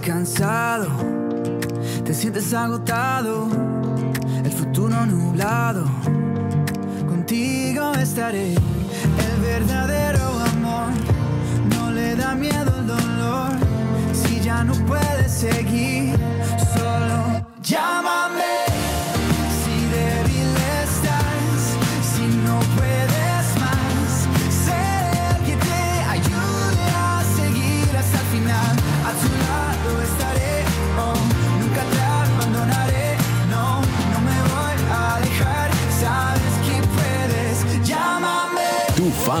Cansado, te sientes agotado, el futuro nublado, contigo estaré. El verdadero amor no le da miedo el dolor. Si ya no puedes seguir,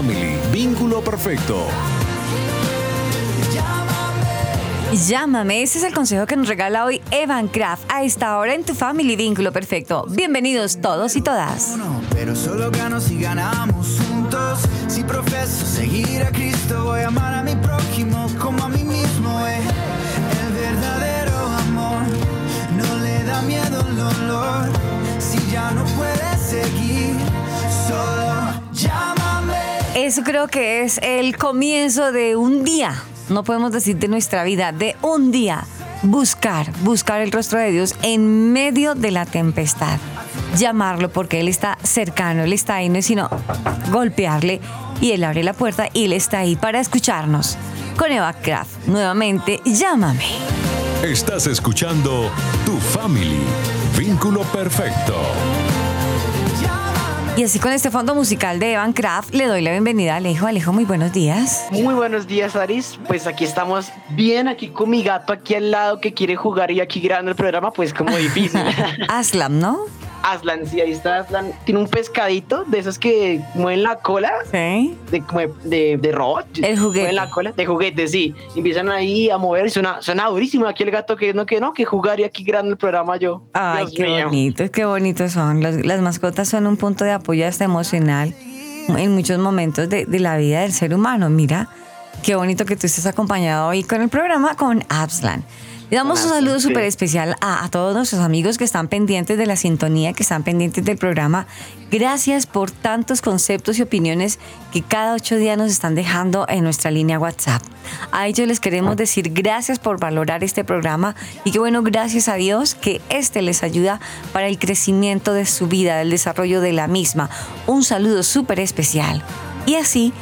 Family, vínculo perfecto. llámame. Ese es el consejo que nos regala hoy Evan Kraft a esta hora en tu Family Vínculo Perfecto. Bienvenidos todos y todas. uno, pero solo gano si ganamos juntos. Si profeso seguir a Cristo, voy a amar a mi prójimo como a mí mismo. eh. El verdadero amor no le da miedo el dolor. Eso creo que es el comienzo de un día, no podemos decir de nuestra vida, de un día. Buscar, buscar el rostro de Dios en medio de la tempestad. Llamarlo porque Él está cercano, Él está ahí, no es sino golpearle y Él abre la puerta y Él está ahí para escucharnos. Con Eva Kraft, nuevamente, llámame. Estás escuchando Tu Family, vínculo perfecto. Y así con este fondo musical de Evan Kraft, le doy la bienvenida a Alejo. Alejo, muy buenos días. Muy buenos días, Aris. Pues aquí estamos bien, aquí con mi gato aquí al lado que quiere jugar y aquí grabando el programa, pues como difícil. Aslam, ¿no? Aslan, sí, ahí está Aslan. Tiene un pescadito de esos que mueven la cola, Sí. de, de, de, robot. El juguete. Mueven la cola, de juguete, sí. Empiezan ahí a mover y suena, suena durísimo. Aquí el gato que no, que no, que jugar y aquí grabando el programa yo. Ay, Dios qué mío. bonitos, qué bonitos son. Las, las mascotas son un punto de apoyo hasta emocional en muchos momentos de, de la vida del ser humano. Mira, qué bonito que tú estés acompañado hoy con el programa con Abslan. Le damos un saludo súper especial a, a todos nuestros amigos que están pendientes de la sintonía, que están pendientes del programa. Gracias por tantos conceptos y opiniones que cada ocho días nos están dejando en nuestra línea WhatsApp. A ellos les queremos decir gracias por valorar este programa y que bueno, gracias a Dios que este les ayuda para el crecimiento de su vida, el desarrollo de la misma. Un saludo súper especial. Y así,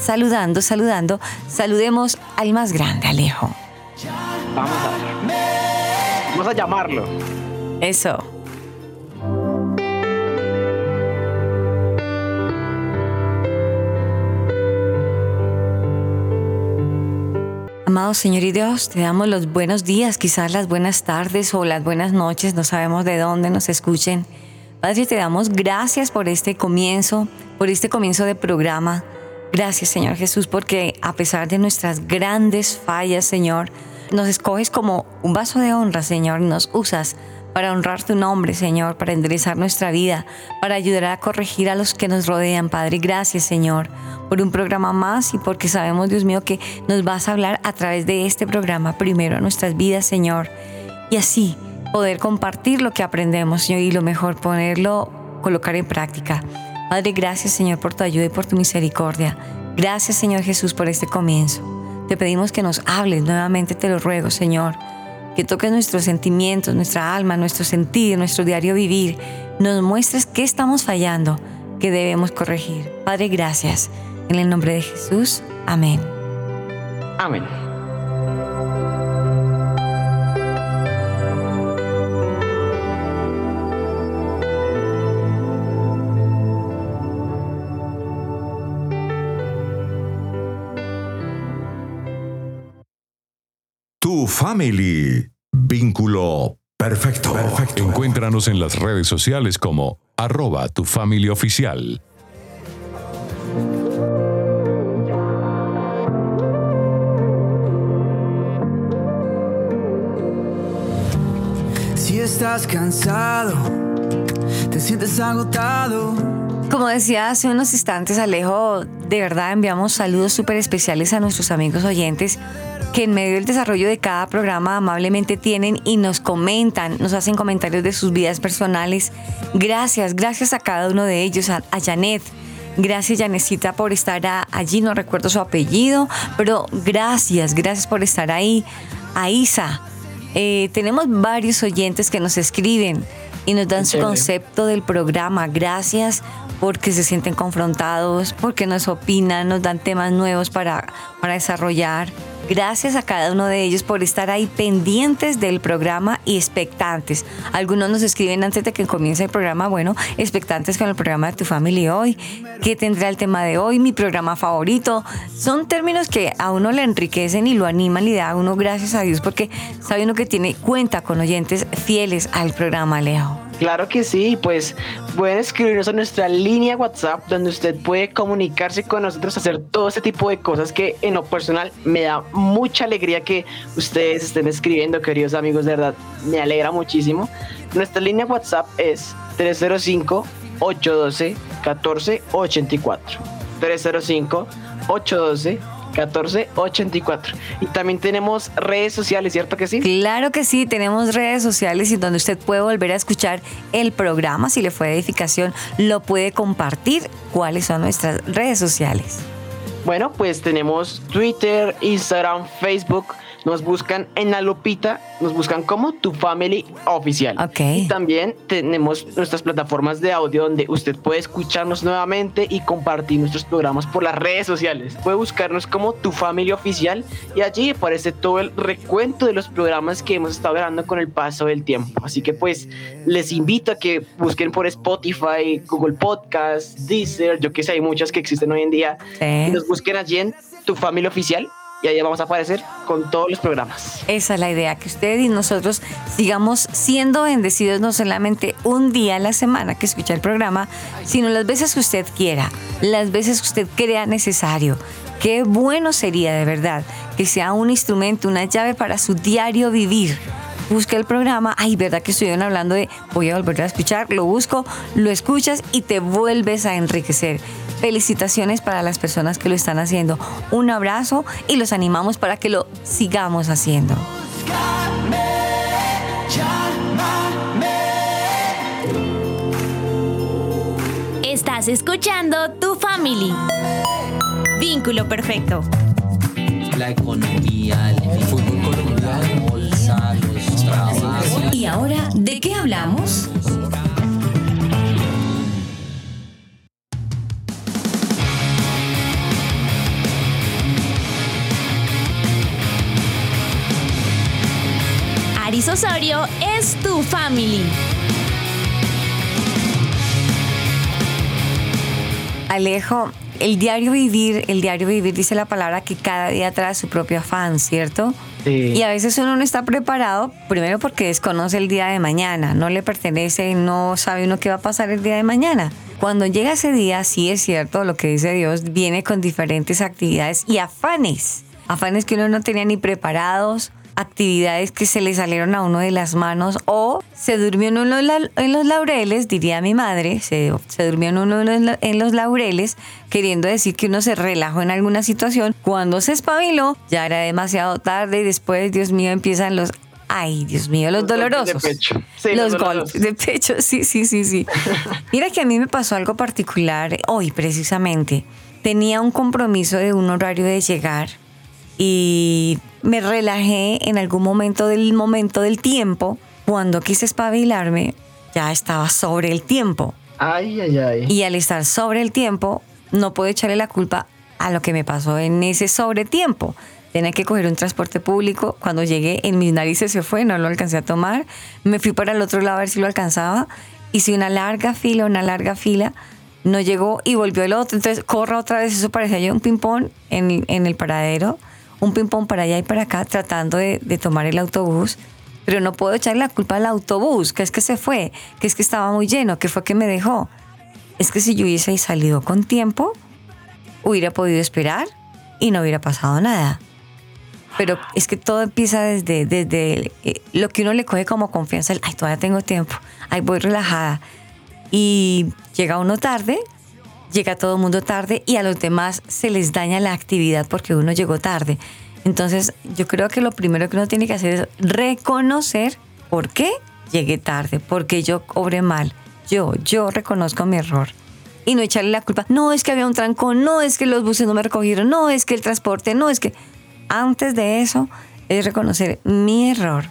saludando, saludando, saludemos al más grande, Alejo. Vamos a, vamos a llamarlo. Eso. Amado Señor y Dios, te damos los buenos días, quizás las buenas tardes o las buenas noches, no sabemos de dónde nos escuchen. Padre, te damos gracias por este comienzo, por este comienzo de programa. Gracias, Señor Jesús, porque a pesar de nuestras grandes fallas, Señor, nos escoges como un vaso de honra, Señor, nos usas para honrar tu nombre, Señor, para enderezar nuestra vida, para ayudar a corregir a los que nos rodean, Padre. Gracias, Señor, por un programa más y porque sabemos, Dios mío, que nos vas a hablar a través de este programa primero a nuestras vidas, Señor. Y así poder compartir lo que aprendemos, Señor, y lo mejor ponerlo, colocar en práctica. Padre, gracias, Señor, por tu ayuda y por tu misericordia. Gracias, Señor Jesús, por este comienzo. Te pedimos que nos hables nuevamente, te lo ruego, Señor. Que toques nuestros sentimientos, nuestra alma, nuestro sentir, nuestro diario vivir. Nos muestres qué estamos fallando, qué debemos corregir. Padre, gracias. En el nombre de Jesús. Amén. Amén. Family, Vínculo perfecto. perfecto. Encuéntranos en las redes sociales como arroba tu familia oficial. Si estás cansado, te sientes agotado. Como decía hace unos instantes Alejo, de verdad enviamos saludos súper especiales a nuestros amigos oyentes que en medio del desarrollo de cada programa amablemente tienen y nos comentan, nos hacen comentarios de sus vidas personales. Gracias, gracias a cada uno de ellos, a, Janet. Gracias, Janecita, por estar allí. No recuerdo su apellido, pero gracias, gracias por estar ahí. A Isa. Eh, tenemos varios oyentes que nos escriben y nos dan su concepto del programa. Gracias porque se sienten confrontados, porque nos opinan, nos dan temas nuevos para, para desarrollar. Gracias a cada uno de ellos por estar ahí pendientes del programa y expectantes. Algunos nos escriben antes de que comience el programa, bueno, expectantes con el programa de tu familia hoy. ¿Qué tendrá el tema de hoy? Mi programa favorito. Son términos que a uno le enriquecen y lo animan y da a uno gracias a Dios porque sabe uno que tiene cuenta con oyentes fieles al programa, Leo. Claro que sí, pues pueden escribirnos a nuestra línea WhatsApp donde usted puede comunicarse con nosotros, hacer todo ese tipo de cosas que en lo personal me da mucha alegría que ustedes estén escribiendo, queridos amigos, de verdad, me alegra muchísimo. Nuestra línea WhatsApp es 305 812 1484. 305 812 1484. Y también tenemos redes sociales, ¿cierto que sí? Claro que sí, tenemos redes sociales y donde usted puede volver a escuchar el programa. Si le fue edificación, lo puede compartir. ¿Cuáles son nuestras redes sociales? Bueno, pues tenemos Twitter, Instagram, Facebook nos buscan en la lupita, nos buscan como Tu Family Oficial. Ok. Y también tenemos nuestras plataformas de audio donde usted puede escucharnos nuevamente y compartir nuestros programas por las redes sociales. Puede buscarnos como Tu Family Oficial y allí aparece todo el recuento de los programas que hemos estado grabando con el paso del tiempo. Así que pues les invito a que busquen por Spotify, Google Podcast, Deezer, yo que sé, hay muchas que existen hoy en día. Y nos busquen allí en Tu Familia Oficial y ahí vamos a aparecer con todos los programas. Esa es la idea, que usted y nosotros sigamos siendo bendecidos no solamente un día a la semana que escucha el programa, sino las veces que usted quiera, las veces que usted crea necesario. Qué bueno sería de verdad que sea un instrumento, una llave para su diario vivir. Busca el programa, ay, verdad que estuvieron hablando de voy a volver a escuchar, lo busco, lo escuchas y te vuelves a enriquecer. Felicitaciones para las personas que lo están haciendo. Un abrazo y los animamos para que lo sigamos haciendo. Estás escuchando Tu Family. Vínculo perfecto. La economía, el fútbol colombiano, bolsa, los trabajos. ¿Y ahora de qué hablamos? Osorio es tu family. Alejo, el diario vivir, el diario vivir dice la palabra que cada día trae su propio afán, ¿cierto? Sí. Y a veces uno no está preparado, primero porque desconoce el día de mañana, no le pertenece, no sabe uno qué va a pasar el día de mañana. Cuando llega ese día, sí es cierto, lo que dice Dios, viene con diferentes actividades y afanes. Afanes que uno no tenía ni preparados, actividades que se le salieron a uno de las manos o se durmió en, uno en los laureles, diría mi madre, se, se durmió en uno en los laureles, queriendo decir que uno se relajó en alguna situación. Cuando se espabiló, ya era demasiado tarde y después, Dios mío, empiezan los Ay, Dios mío, los, dolorosos. de pecho. Sí, los, los golpes de pecho, sí, sí, sí, sí. Mira que a mí me pasó algo particular hoy precisamente. Tenía un compromiso de un horario de llegar y me relajé en algún momento del momento del tiempo. Cuando quise espabilarme, ya estaba sobre el tiempo. Ay, ay, ay. Y al estar sobre el tiempo, no puedo echarle la culpa a lo que me pasó en ese sobretiempo. Tenía que coger un transporte público. Cuando llegué, en mis narices se fue, no lo alcancé a tomar. Me fui para el otro lado a ver si lo alcanzaba. Hice una larga fila, una larga fila. No llegó y volvió el otro. Entonces, corra otra vez. Eso parecía yo un ping-pong en, en el paradero un ping-pong para allá y para acá tratando de, tomar el autobús. pero no puedo echarle la culpa al autobús, que es que se fue, que es que estaba muy lleno, que fue que me dejó. Es que si yo hubiese salido con tiempo, hubiera podido esperar y no hubiera pasado nada. Pero es que todo empieza desde, desde eh, lo que uno le coge como confianza, el, ay, todavía tengo tiempo, ay, voy relajada. Y llega uno tarde, llega todo el mundo tarde y a los demás se les daña la actividad porque uno llegó tarde. Entonces, yo creo que lo primero que uno tiene que hacer es reconocer por qué llegué tarde, por qué yo obré mal. Yo, yo reconozco mi error. Y no echarle la culpa. No es que había un trancón, no es que los buses no me recogieron, no es que el transporte, no es que... Antes de eso, es reconocer mi error.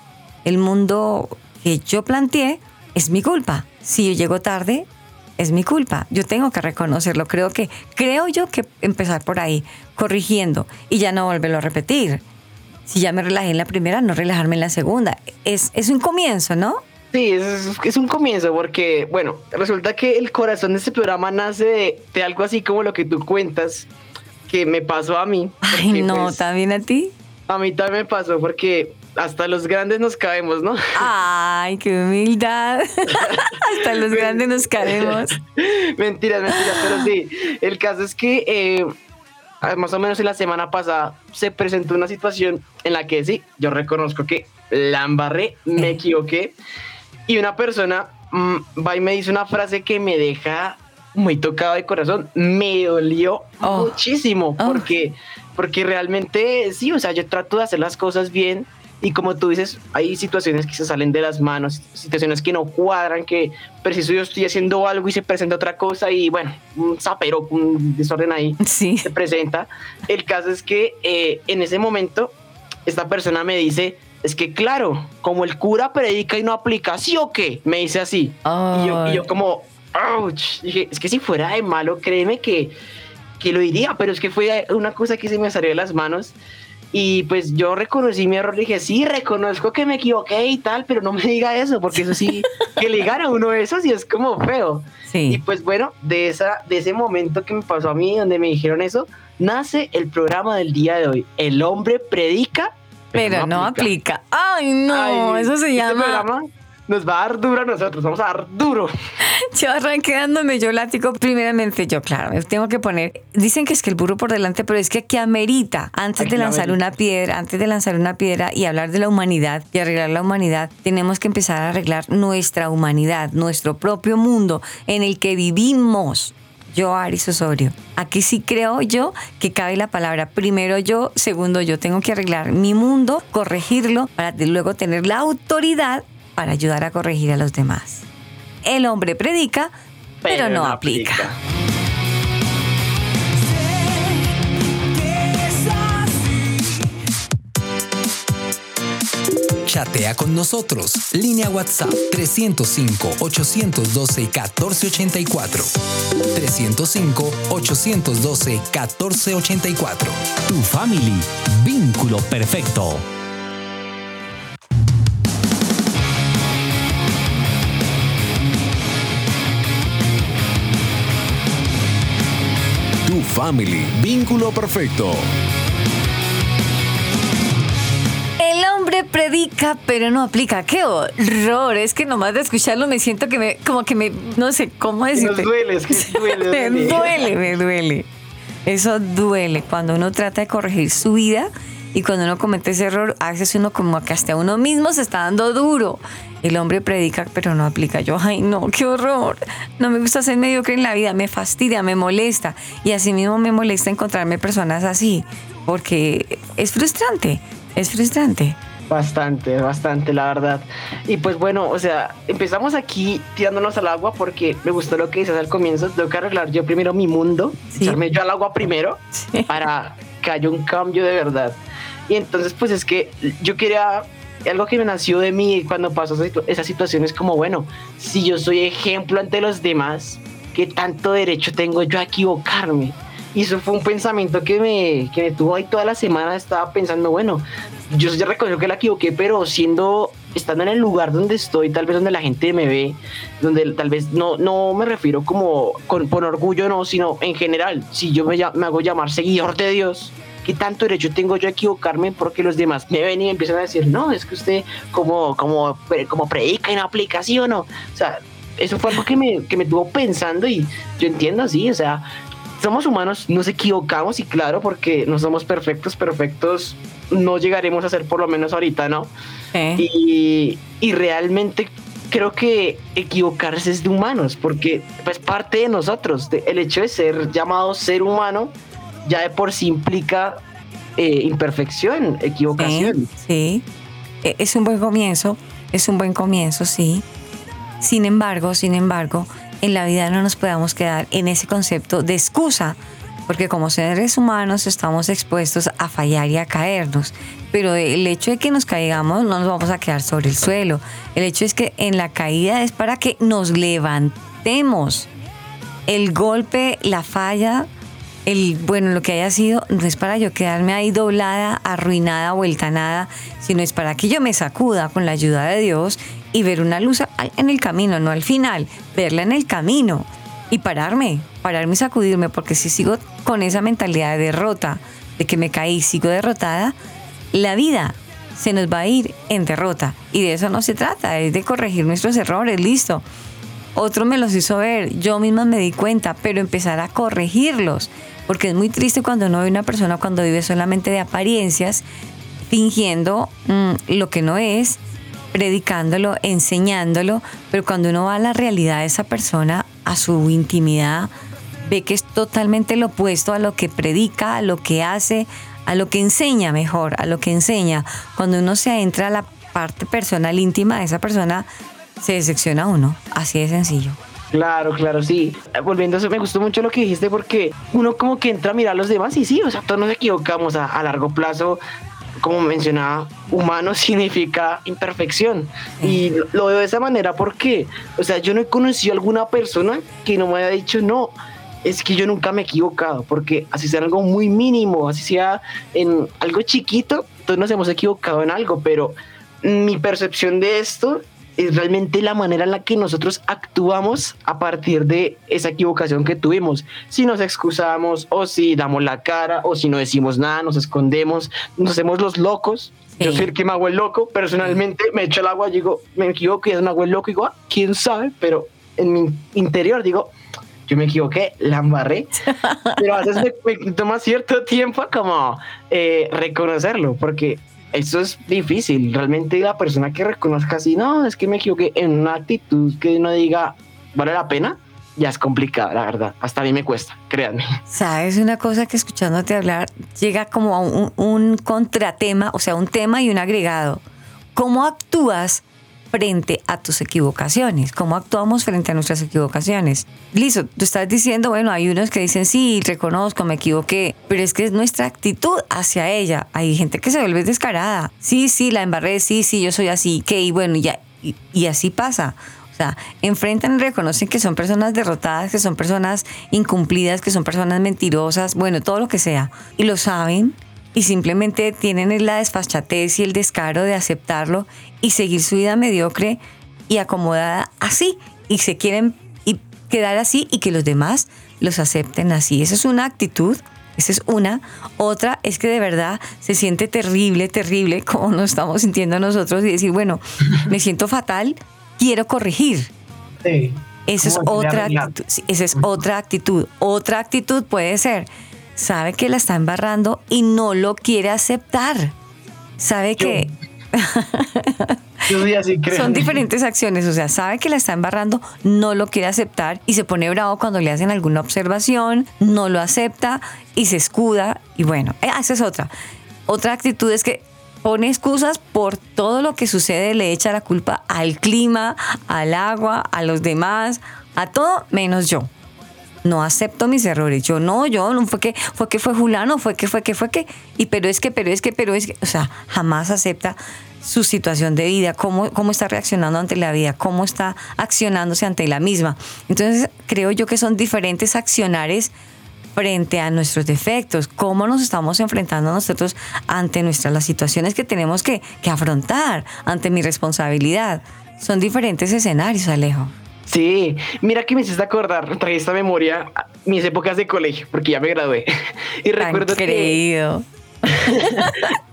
El mundo que yo planteé es mi culpa. Si yo llego tarde, es mi culpa. Yo tengo que reconocerlo. Creo que, creo yo que empezar por ahí, corrigiendo y ya no volverlo a repetir. Si ya me relajé en la primera, no relajarme en la segunda. Es, es un comienzo, ¿no? Sí, es, es un comienzo porque, bueno, resulta que el corazón de este programa nace de, de algo así como lo que tú cuentas, que me pasó a mí. Ay, no, pues, ¿también a ti? a mí también me pasó porque hasta los grandes nos caemos, ¿no? Ay, qué humildad. Hasta los grandes nos caemos. mentiras, mentiras, pero sí. El caso es que eh, más o menos en la semana pasada se presentó una situación en la que sí, yo reconozco que la embarré, me equivoqué y una persona mm, va y me dice una frase que me deja muy tocado de corazón. Me dolió Oh. muchísimo Oh. porque, porque realmente sí, o sea, yo trato de hacer las cosas bien. Y como tú dices, hay situaciones que se salen de las manos, situaciones que no cuadran, que preciso yo estoy haciendo algo y se presenta otra cosa y bueno, un zapero, un desorden ahí Sí. se presenta. El caso es que eh, en ese momento esta persona me dice, es que claro, como el cura predica y no aplica, ¿sí o qué? Me dice así. Y yo, y yo como, ouch. Dije, es que si fuera de malo, créeme que, que lo diría, pero es que fue una cosa que se me salió de las manos. Y pues yo reconocí mi error, dije, sí, reconozco que me equivoqué y tal, pero no me diga eso, porque eso sí, que le digan a uno eso sí es como feo. Y pues bueno, de, esa, de ese momento que me pasó a mí, donde me dijeron eso, nace el programa del día de hoy. El hombre predica, Pero no aplica. Ay, no, Ay, eso se este llama. programa nos va a dar duro a nosotros, vamos a dar duro. Yo arranqué dándome yo látigo. Primeramente, yo, claro, me tengo que poner. Dicen que es que el burro por delante, pero es que aquí amerita. Antes Aquí de lanzar amerita. una piedra, antes de lanzar una piedra y hablar de la humanidad y arreglar la humanidad, tenemos que empezar a arreglar nuestra humanidad, nuestro propio mundo en el que vivimos. Yo, Aris Osorio. Aquí sí creo yo que cabe la palabra primero yo, segundo yo. Tengo que arreglar mi mundo, corregirlo, para luego tener la autoridad para ayudar a corregir a los demás. El hombre predica, pero, no, aplica. Chatea con nosotros. Línea WhatsApp 305-812-1484. 305-812-1484. Tu family. Vínculo perfecto. Family. Vínculo perfecto. El hombre predica, pero no aplica. ¡Qué horror! Es que nomás de escucharlo me siento que me, como que me, no sé cómo Y nos decirte. duele, es que duele. me duele, me duele. Eso duele cuando uno trata de corregir su vida y cuando uno comete ese error, a veces uno como que hasta uno mismo se está dando duro. El hombre predica, pero no aplica. Yo, ay, no, qué horror. No me gusta ser mediocre en la vida, me fastidia, me molesta. Y así mismo me molesta encontrarme personas así, porque es frustrante, es frustrante. Bastante, bastante, la verdad. Y pues bueno, o sea, empezamos aquí tirándonos al agua porque me gustó lo que dices al comienzo. Tengo que arreglar yo primero mi mundo, Sí. echarme yo al agua primero Sí. para que haya un cambio de verdad. Y entonces, pues es que yo quería algo que me nació de mí cuando pasó esa situ- esa situación es como, bueno, si yo soy ejemplo ante los demás, ¿qué tanto derecho tengo yo a equivocarme? Y eso fue un pensamiento que me, que me tuvo ahí toda la semana. Estaba pensando, bueno, yo ya reconozco que la equivoqué, pero siendo, estando en el lugar donde estoy, tal vez donde la gente me ve, donde tal vez no, no me refiero como con, por orgullo, no, sino en general, si yo me, me hago llamar seguidor de Dios, ¿qué tanto derecho tengo yo a equivocarme? Porque los demás me ven y me empiezan a decir, no, es que usted como, como, como predica y no aplica, ¿sí o no? O sea, eso fue algo que me, que me tuvo pensando y yo entiendo así, o sea, somos humanos, nos equivocamos y claro, porque no somos perfectos, perfectos no llegaremos a ser por lo menos ahorita, ¿no? Y, y realmente creo que equivocarse es de humanos, porque es parte de nosotros. el hecho de ser llamado ser humano ya de por sí implica eh, imperfección, equivocación. Sí, e, es un buen comienzo, es un buen comienzo, sí. Sin embargo, sin embargo, en la vida no nos podamos quedar en ese concepto de excusa, porque como seres humanos estamos expuestos a fallar y a caernos. Pero el hecho de que nos caigamos no nos vamos a quedar sobre el suelo. El hecho es que en la caída es para que nos levantemos. El golpe, la falla, el bueno, lo que haya sido, no es para yo quedarme ahí doblada, arruinada, vuelta nada, sino es para que yo me sacuda con la ayuda de Dios y ver una luz en el camino, no al final, verla en el camino y pararme, pararme y sacudirme, porque si sigo con esa mentalidad de derrota, de que me caí, sigo derrotada, la vida se nos va a ir en derrota. Y de eso no se trata, es de corregir nuestros errores, listo. Otro me los hizo ver, yo misma me di cuenta, pero empezar a corregirlos. Porque es muy triste cuando no ve una persona cuando vive solamente de apariencias, fingiendo mm, lo que no es, predicándolo, enseñándolo, pero cuando uno va a la realidad de esa persona, a su intimidad, ve que es totalmente lo opuesto a lo que predica, a lo que hace, a lo que enseña mejor, a lo que enseña. Cuando uno se adentra a la parte personal íntima de esa persona, se decepciona uno. Así de sencillo. Claro, claro, sí. Volviendo a eso, me gustó mucho lo que dijiste porque uno como que entra a mirar a los demás y sí, o sea, todos nos equivocamos a largo plazo como mencionaba, humano significa imperfección. Y lo veo de esa manera porque, o sea, yo no he conocido a alguna persona que no me haya dicho, no, es que yo nunca me he equivocado, porque así sea algo muy mínimo, así sea en algo chiquito, todos nos hemos equivocado en algo, pero mi percepción de esto es realmente la manera en la que nosotros actuamos a partir de esa equivocación que tuvimos. Si nos excusamos o si damos la cara o si no decimos nada, nos escondemos, nos hacemos los locos. Yo soy el que me hago el loco, personalmente me echo el agua, digo, me equivoco y es me hago el loco, digo, ah, quién sabe, pero en mi interior digo, yo me equivoqué, la embarré, pero a veces me, toma cierto tiempo como eh, reconocerlo, porque eso es difícil. Realmente la persona que reconozca así, no, es que me equivoqué en una actitud que uno diga, vale la pena, ya es complicada, la verdad. Hasta a mí me cuesta, créanme. Sabes, una cosa que escuchándote hablar llega como a un, un contratema, o sea, un tema y un agregado. ¿Cómo actúas frente a tus equivocaciones, cómo actuamos frente a nuestras equivocaciones. Listo, tú estás diciendo, bueno, hay unos que dicen, sí, reconozco, me equivoqué, pero es que es nuestra actitud hacia ella. Hay gente que se vuelve descarada. Sí, sí, la embarré, sí, sí, yo soy así, que, y bueno, ya, y, y así pasa. O sea, enfrentan y reconocen que son personas derrotadas, que son personas incumplidas, que son personas mentirosas, bueno, todo lo que sea. Y lo saben y simplemente tienen la desfachatez y el descaro de aceptarlo y seguir su vida mediocre y acomodada así y se quieren y quedar así y que los demás los acepten así. Esa es una actitud, esa es una. Otra es que de verdad se siente terrible, terrible como nos estamos sintiendo nosotros y decir, bueno, me siento fatal, quiero corregir. Sí. Esa es otra actitud. esa es otra actitud. Otra actitud puede ser sabe que la está embarrando y no lo quiere aceptar. Sabe que... Son diferentes acciones, o sea, sabe que la está embarrando, no lo quiere aceptar y se pone bravo cuando le hacen alguna observación, no lo acepta y se escuda y bueno, eh, esa es otra. Otra actitud es que pone excusas por todo lo que sucede, le echa la culpa al clima, al agua, a los demás, a todo menos yo no acepto mis errores. Yo no, yo no fue que fue que fue Julano, fue que fue que fue que y pero es que pero es que pero es que, o sea, jamás acepta su situación de vida, cómo, cómo está reaccionando ante la vida, cómo está accionándose ante la misma. Entonces, creo yo que son diferentes accionares frente a nuestros defectos, cómo nos estamos enfrentando nosotros ante nuestras las situaciones que tenemos que, que afrontar, ante mi responsabilidad. Son diferentes escenarios, Alejo. Sí, mira que me hiciste acordar, traje esta memoria mis épocas de colegio, porque ya me gradué. Y recuerdo que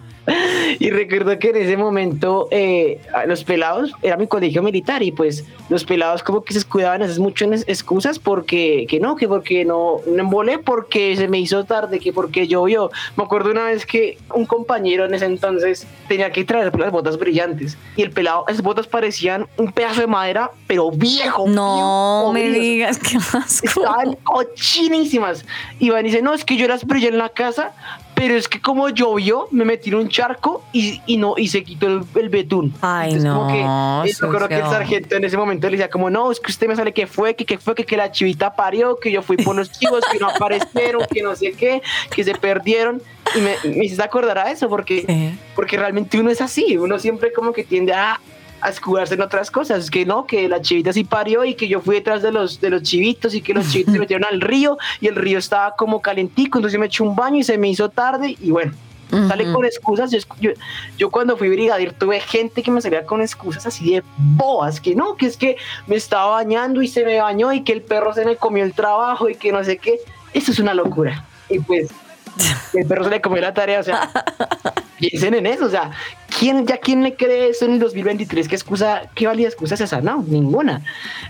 y recuerdo que en ese momento eh, los pelados, era mi colegio militar y pues los pelados como que se escudaban esas muchas excusas porque que no, que porque no, no embolé, porque se me hizo tarde, que porque llovió. Me acuerdo una vez que un compañero en ese entonces tenía que traer las botas brillantes y el pelado, esas botas parecían un pedazo de madera, pero viejo. No me digas que asco. Estaban cochinísimas. Y van y dice, no, es que yo las brillé en la casa, pero es que como llovió, me metí en un charco y, y no, y se quitó el, el betún. Ay, Entonces, no, Como que, eh, yo creo que el sargento en ese momento le decía como, no, es que usted me sale que fue, que, que fue, que, que la chivita parió, que yo fui por los chivos, que no aparecieron, que no sé qué, que se perdieron. Y me, me hiciste acordar a eso, porque, Sí. porque realmente uno es así, uno siempre como que tiende a a escudarse en otras cosas, que no, que la chivita sí parió y que yo fui detrás de los, de los chivitos y que los chivitos se metieron al río y el río estaba como calentico, entonces yo me eché un baño y se me hizo tarde y bueno, sale con excusas. Yo, yo, yo cuando fui brigadier tuve gente que me salía con excusas así de boas, que no, que es que me estaba bañando y se me bañó y que el perro se me comió el trabajo y que no sé qué. Eso es una locura. Y pues el perro se le comió la tarea, o sea, piensen en eso, o sea, ¿quién, ya quién le cree eso en el 2023? ¿Qué excusa, qué válida excusa es esa? No, ninguna.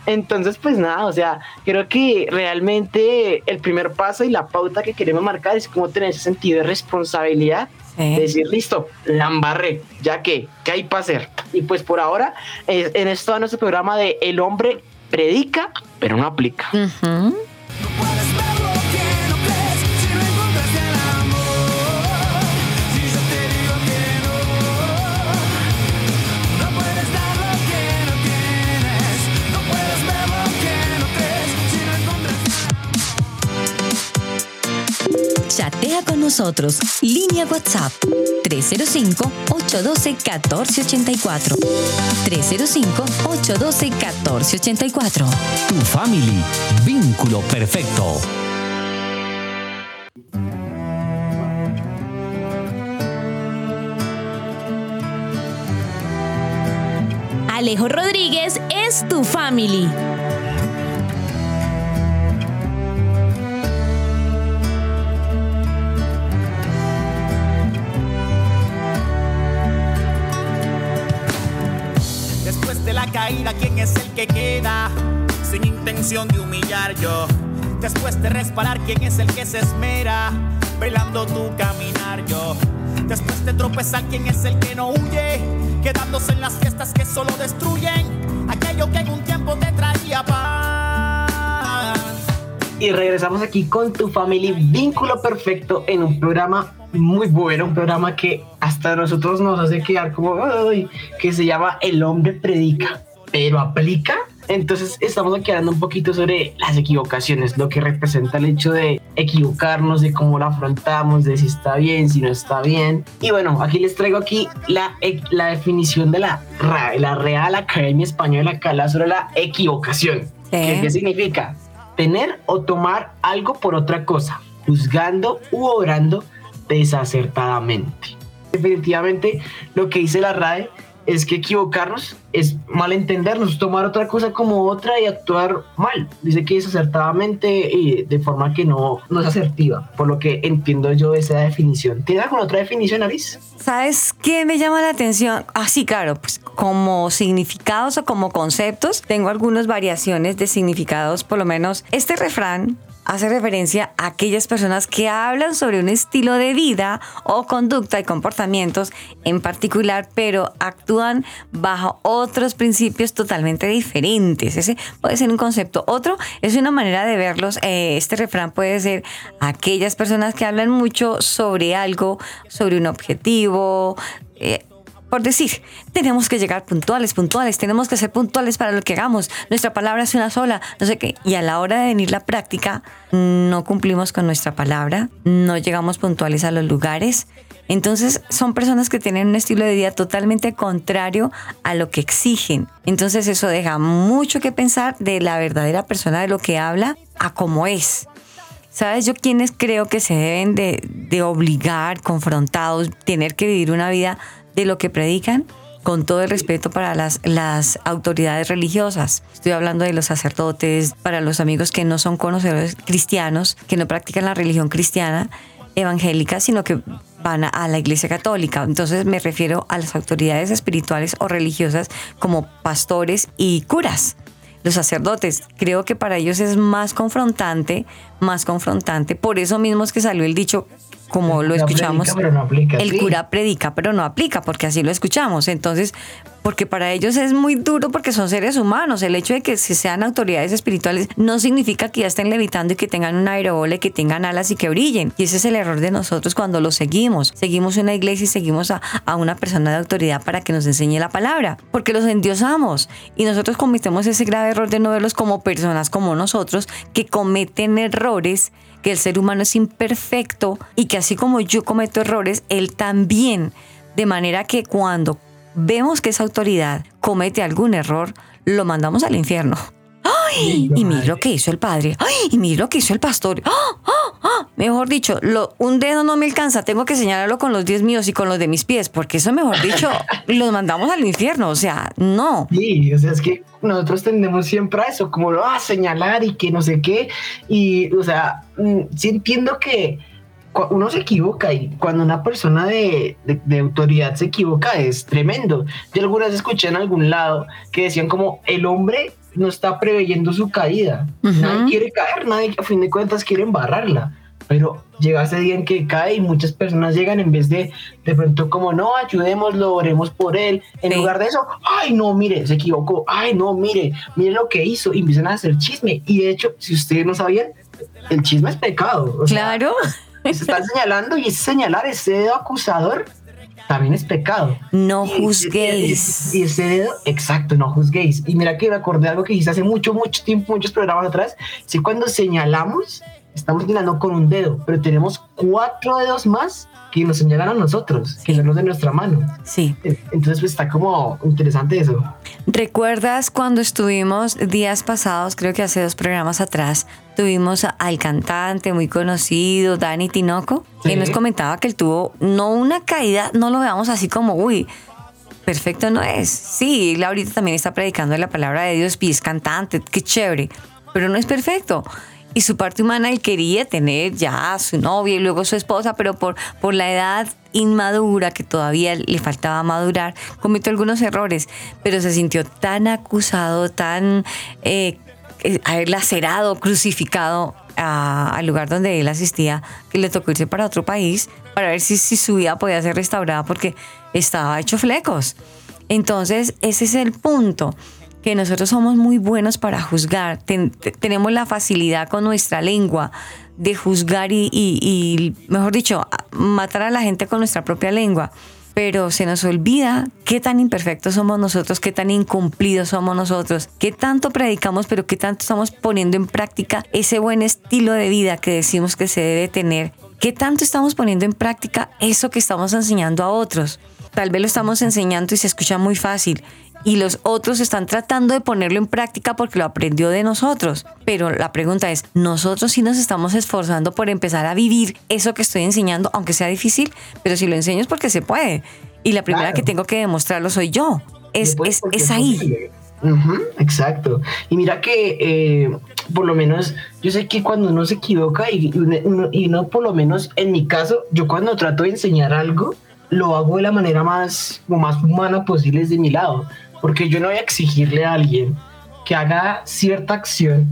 Entonces, pues nada, o sea, creo que realmente el primer paso y la pauta que queremos marcar es como tener ese sentido de responsabilidad decir, listo, la embarré, ya que, ¿qué hay para hacer? Y pues por ahora, en esto nuestro programa de El hombre predica, pero no aplica. Puedes con nosotros. Línea WhatsApp 305-812-1484. 305-812-1484. Tu family. Vínculo perfecto. Alejo Rodríguez es tu family. ¿Quién es el que queda? Sin intención de humillar yo. Después de resparar, ¿quién es el que se esmera? Velando tu caminar yo. Después de tropezar, ¿quién es el que no huye? Quedándose en las fiestas que solo destruyen aquello que en un tiempo te traía paz. Y regresamos aquí con tu family vínculo perfecto en un programa muy bueno, un programa que hasta nosotros nos hace quedar como "Ay", que se llama El hombre predica, pero aplica. Entonces estamos aquí hablando un poquito sobre las equivocaciones, lo que representa el hecho de equivocarnos, de cómo lo afrontamos, de si está bien, si no está bien. Y bueno, aquí les traigo aquí la, e- la definición de la, la Real Academia Española que habla sobre la equivocación. ¿Qué, qué significa? Tener o tomar algo por otra cosa, juzgando u obrando desacertadamente. Definitivamente lo que dice la RAE es que equivocarnos es malentendernos, tomar otra cosa como otra y actuar mal. Dice que desacertadamente y de forma que no, no es asertiva, por lo que entiendo yo esa definición. ¿Tiene alguna otra definición, Alice? ¿Sabes qué me llama la atención? Ah, sí, claro, pues como significados o como conceptos, tengo algunas variaciones de significados, por lo menos este refrán hace referencia a aquellas personas que hablan sobre un estilo de vida o conducta y comportamientos en particular, pero actúan bajo otros principios totalmente diferentes. Ese puede ser un concepto. Otro es una manera de verlos. Eh, este refrán puede ser aquellas personas que hablan mucho sobre algo, sobre un objetivo. eh, por decir, tenemos que llegar puntuales, puntuales, tenemos que ser puntuales para lo que hagamos. Nuestra palabra es una sola, no sé qué. Y a la hora de venir la práctica, no cumplimos con nuestra palabra, no llegamos puntuales a los lugares. Entonces son personas que tienen un estilo de vida totalmente contrario a lo que exigen. Entonces eso deja mucho que pensar de la verdadera persona de lo que habla a cómo es. ¿Sabes yo quiénes creo que se deben de, de obligar, confrontados, tener que vivir una vida de lo que predican? Con todo el respeto para las, las autoridades religiosas. Estoy hablando de los sacerdotes, para los amigos que no son conocedores cristianos, que no practican la religión cristiana evangélica, sino que van a, la iglesia católica. Entonces me refiero a las autoridades espirituales o religiosas como pastores y curas los sacerdotes. Creo que para ellos es más confrontante, más confrontante. Por eso mismo es que salió el dicho, como lo escuchamos, predica, pero no aplica, el sí. cura predica, pero no aplica, porque así lo escuchamos. Entonces, porque para ellos es muy duro porque son seres humanos. El hecho de que se sean autoridades espirituales no significa que ya estén levitando y que tengan una aerobola y que tengan alas y que brillen. Y ese es el error de nosotros cuando los seguimos. Seguimos una iglesia y seguimos a, a una persona de autoridad para que nos enseñe la palabra, porque los endiosamos. Y nosotros cometemos ese grave error de no verlos como personas como nosotros que cometen errores que el ser humano es imperfecto y que así como yo cometo errores, él también. De manera que cuando vemos que esa autoridad comete algún error, lo mandamos al infierno. ¡Ay! Y mire lo que hizo el padre. ¡Ay! Y mire lo que hizo el pastor. ¡Ah! ¡Ah! ¡Ah! Mejor dicho, lo- un dedo no me alcanza. Tengo que señalarlo con los diez míos y con los de mis pies, porque eso, mejor dicho, los mandamos al infierno. O sea, no. Sí, o sea, es que nosotros tendemos siempre a eso, como no, a señalar y que no sé qué. Y, o sea, mm, sí entiendo que uno se equivoca y cuando una persona de, de- de autoridad se equivoca es tremendo. Yo alguna vez escuché en algún lado que decían como el hombre no está preveyendo su caída. Ujú. Nadie quiere caer, nadie a fin de cuentas quiere embarrarla. Pero llega ese día en que cae y muchas personas llegan en vez de de pronto como no, ayudémoslo, oremos por él. En Sí. lugar de eso, ay no, mire, se equivocó, ay no, mire, mire lo que hizo y empiezan a hacer chisme. Y de hecho, si ustedes no sabían, el chisme es pecado. O sea, Claro. se están señalando y ese señalar, ese dedo acusador, también es pecado. No juzguéis. Y, ese dedo, exacto, no juzguéis. Y mira que me acordé de algo que dijiste hace mucho, mucho tiempo, muchos programas atrás. Si cuando señalamos, estamos señalando con un dedo, pero tenemos cuatro dedos más que nos señalan a nosotros, que son los de nuestra mano. Sí. Entonces, pues está como interesante eso. ¿Recuerdas cuando estuvimos días pasados, creo que hace dos programas atrás, tuvimos al cantante muy conocido, Dani Tinoco? Sí. Él nos comentaba que él tuvo no una caída, no lo veamos así como, uy, perfecto no es. Sí, él ahorita también está predicando la palabra de Dios y es cantante, qué chévere, pero no es perfecto. Y su parte humana, él quería tener ya a su novia y luego su esposa, pero por, por la edad inmadura que todavía le faltaba madurar, cometió algunos errores, pero se sintió tan acusado, tan eh, eh, lacerado, crucificado a- al lugar donde él asistía, que le tocó irse para otro país para ver si, si su vida podía ser restaurada porque estaba hecho flecos. Entonces, ese es el punto, que nosotros somos muy buenos para juzgar, Ten- te- tenemos la facilidad con nuestra lengua de juzgar y, y- mejor dicho, matar a la gente con nuestra propia lengua. Pero se nos olvida qué tan imperfectos somos nosotros, qué tan incumplidos somos nosotros, qué tanto predicamos, pero qué tanto estamos poniendo en práctica ese buen estilo de vida que decimos que se debe tener. ¿Qué tanto estamos poniendo en práctica eso que estamos enseñando a otros? Tal vez lo estamos enseñando y se escucha muy fácil. Y los otros están tratando de ponerlo en práctica porque lo aprendió de nosotros. Pero la pregunta es, ¿nosotros sí nos estamos esforzando por empezar a vivir eso que estoy enseñando, aunque sea difícil? Pero si lo enseño es porque se puede. Y la primera Claro. que tengo que demostrarlo soy yo. Es, es, es ahí. exacto. Y mira que eh, por lo menos yo sé que cuando uno se equivoca y, uno, y no por lo menos en mi caso, yo cuando trato de enseñar algo, lo hago de la manera más, más humana posible desde mi lado. Porque yo no voy a exigirle a alguien que haga cierta acción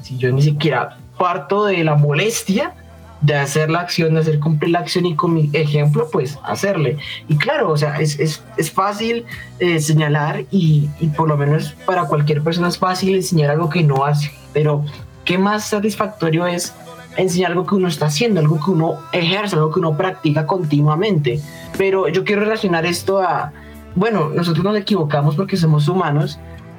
si yo ni siquiera parto de la molestia de hacer la acción, de hacer cumplir la acción y con mi ejemplo, pues hacerle. Y claro, o sea, es, es, es fácil eh, señalar y, y por lo menos para cualquier persona es fácil enseñar algo que no hace, pero ¿qué más satisfactorio es enseñar algo que uno está haciendo, algo que uno ejerce, algo que uno practica continuamente? Pero yo quiero relacionar esto a, bueno, nosotros nos equivocamos porque somos humanos,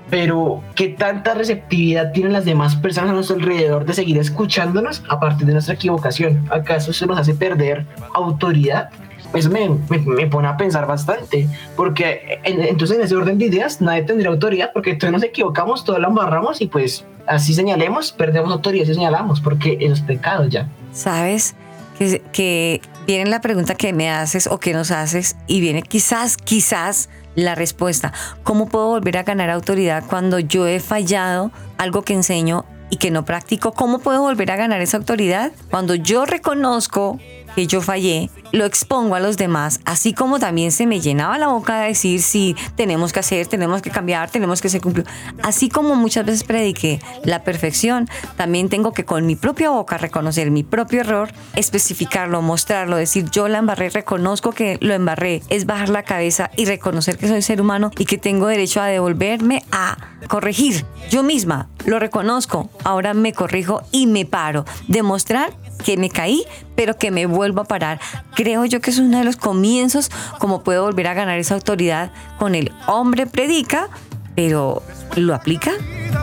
pero ¿qué tanta receptividad tienen las demás personas a nuestro alrededor de seguir escuchándonos a partir de nuestra equivocación? ¿Acaso eso nos hace perder autoridad? Eso me, me, me pone a pensar bastante, porque en- entonces en ese orden de ideas nadie tendría autoridad, porque todos nos equivocamos, todos la embarramos y pues así señalemos, perdemos autoridad y señalamos, porque eso es pecado ya. ¿Sabes? Que, viene la pregunta que me haces o que nos haces y viene quizás, quizás la respuesta. ¿Cómo puedo volver a ganar autoridad cuando yo he fallado algo que enseño y que no practico? ¿Cómo puedo volver a ganar esa autoridad? Cuando yo reconozco que yo fallé, lo expongo a los demás, así como también se me llenaba la boca de decir si tenemos que hacer, tenemos que cambiar, tenemos que ser cumplidos. Así como muchas veces prediqué la perfección, también tengo que con mi propia boca reconocer mi propio error, especificarlo, mostrarlo, decir yo la embarré, reconozco que lo embarré, es bajar la cabeza y reconocer que soy ser humano y que tengo derecho a devolverme a corregir. Yo misma lo reconozco, ahora me corrijo y me paro. Demostrar que me caí, pero que me vuelvo a parar. Creo yo que es uno de los comienzos como puedo volver a ganar esa autoridad con el hombre predica, pero ¿lo aplica?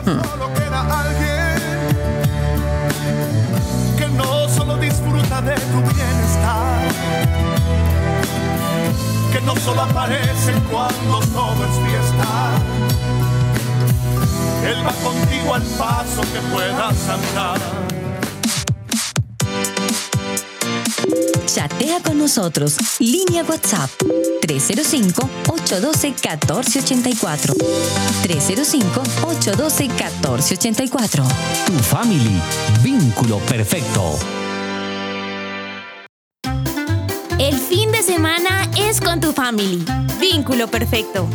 Hmm. que no solo disfruta de tu bienestar, que no solo aparece cuando todo es fiesta. Él va contigo al paso que puedas andar. Chatea con nosotros. Línea WhatsApp 305-812-1484. 305-812-1484. Tu family. Vínculo perfecto. El fin de semana es con tu family. Vínculo perfecto.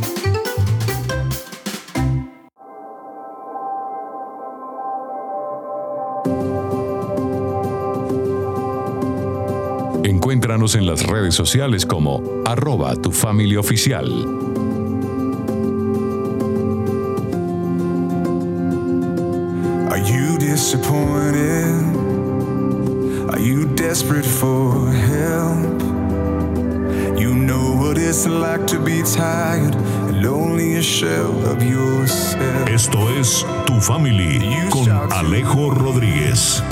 Encuéntranos en las redes sociales como arroba tu familia oficial. Are you disappointed? Are you desperate for help? You know what it's like to be tired and only a shell of yourself. Esto es Tu Family con Alejo Rodríguez.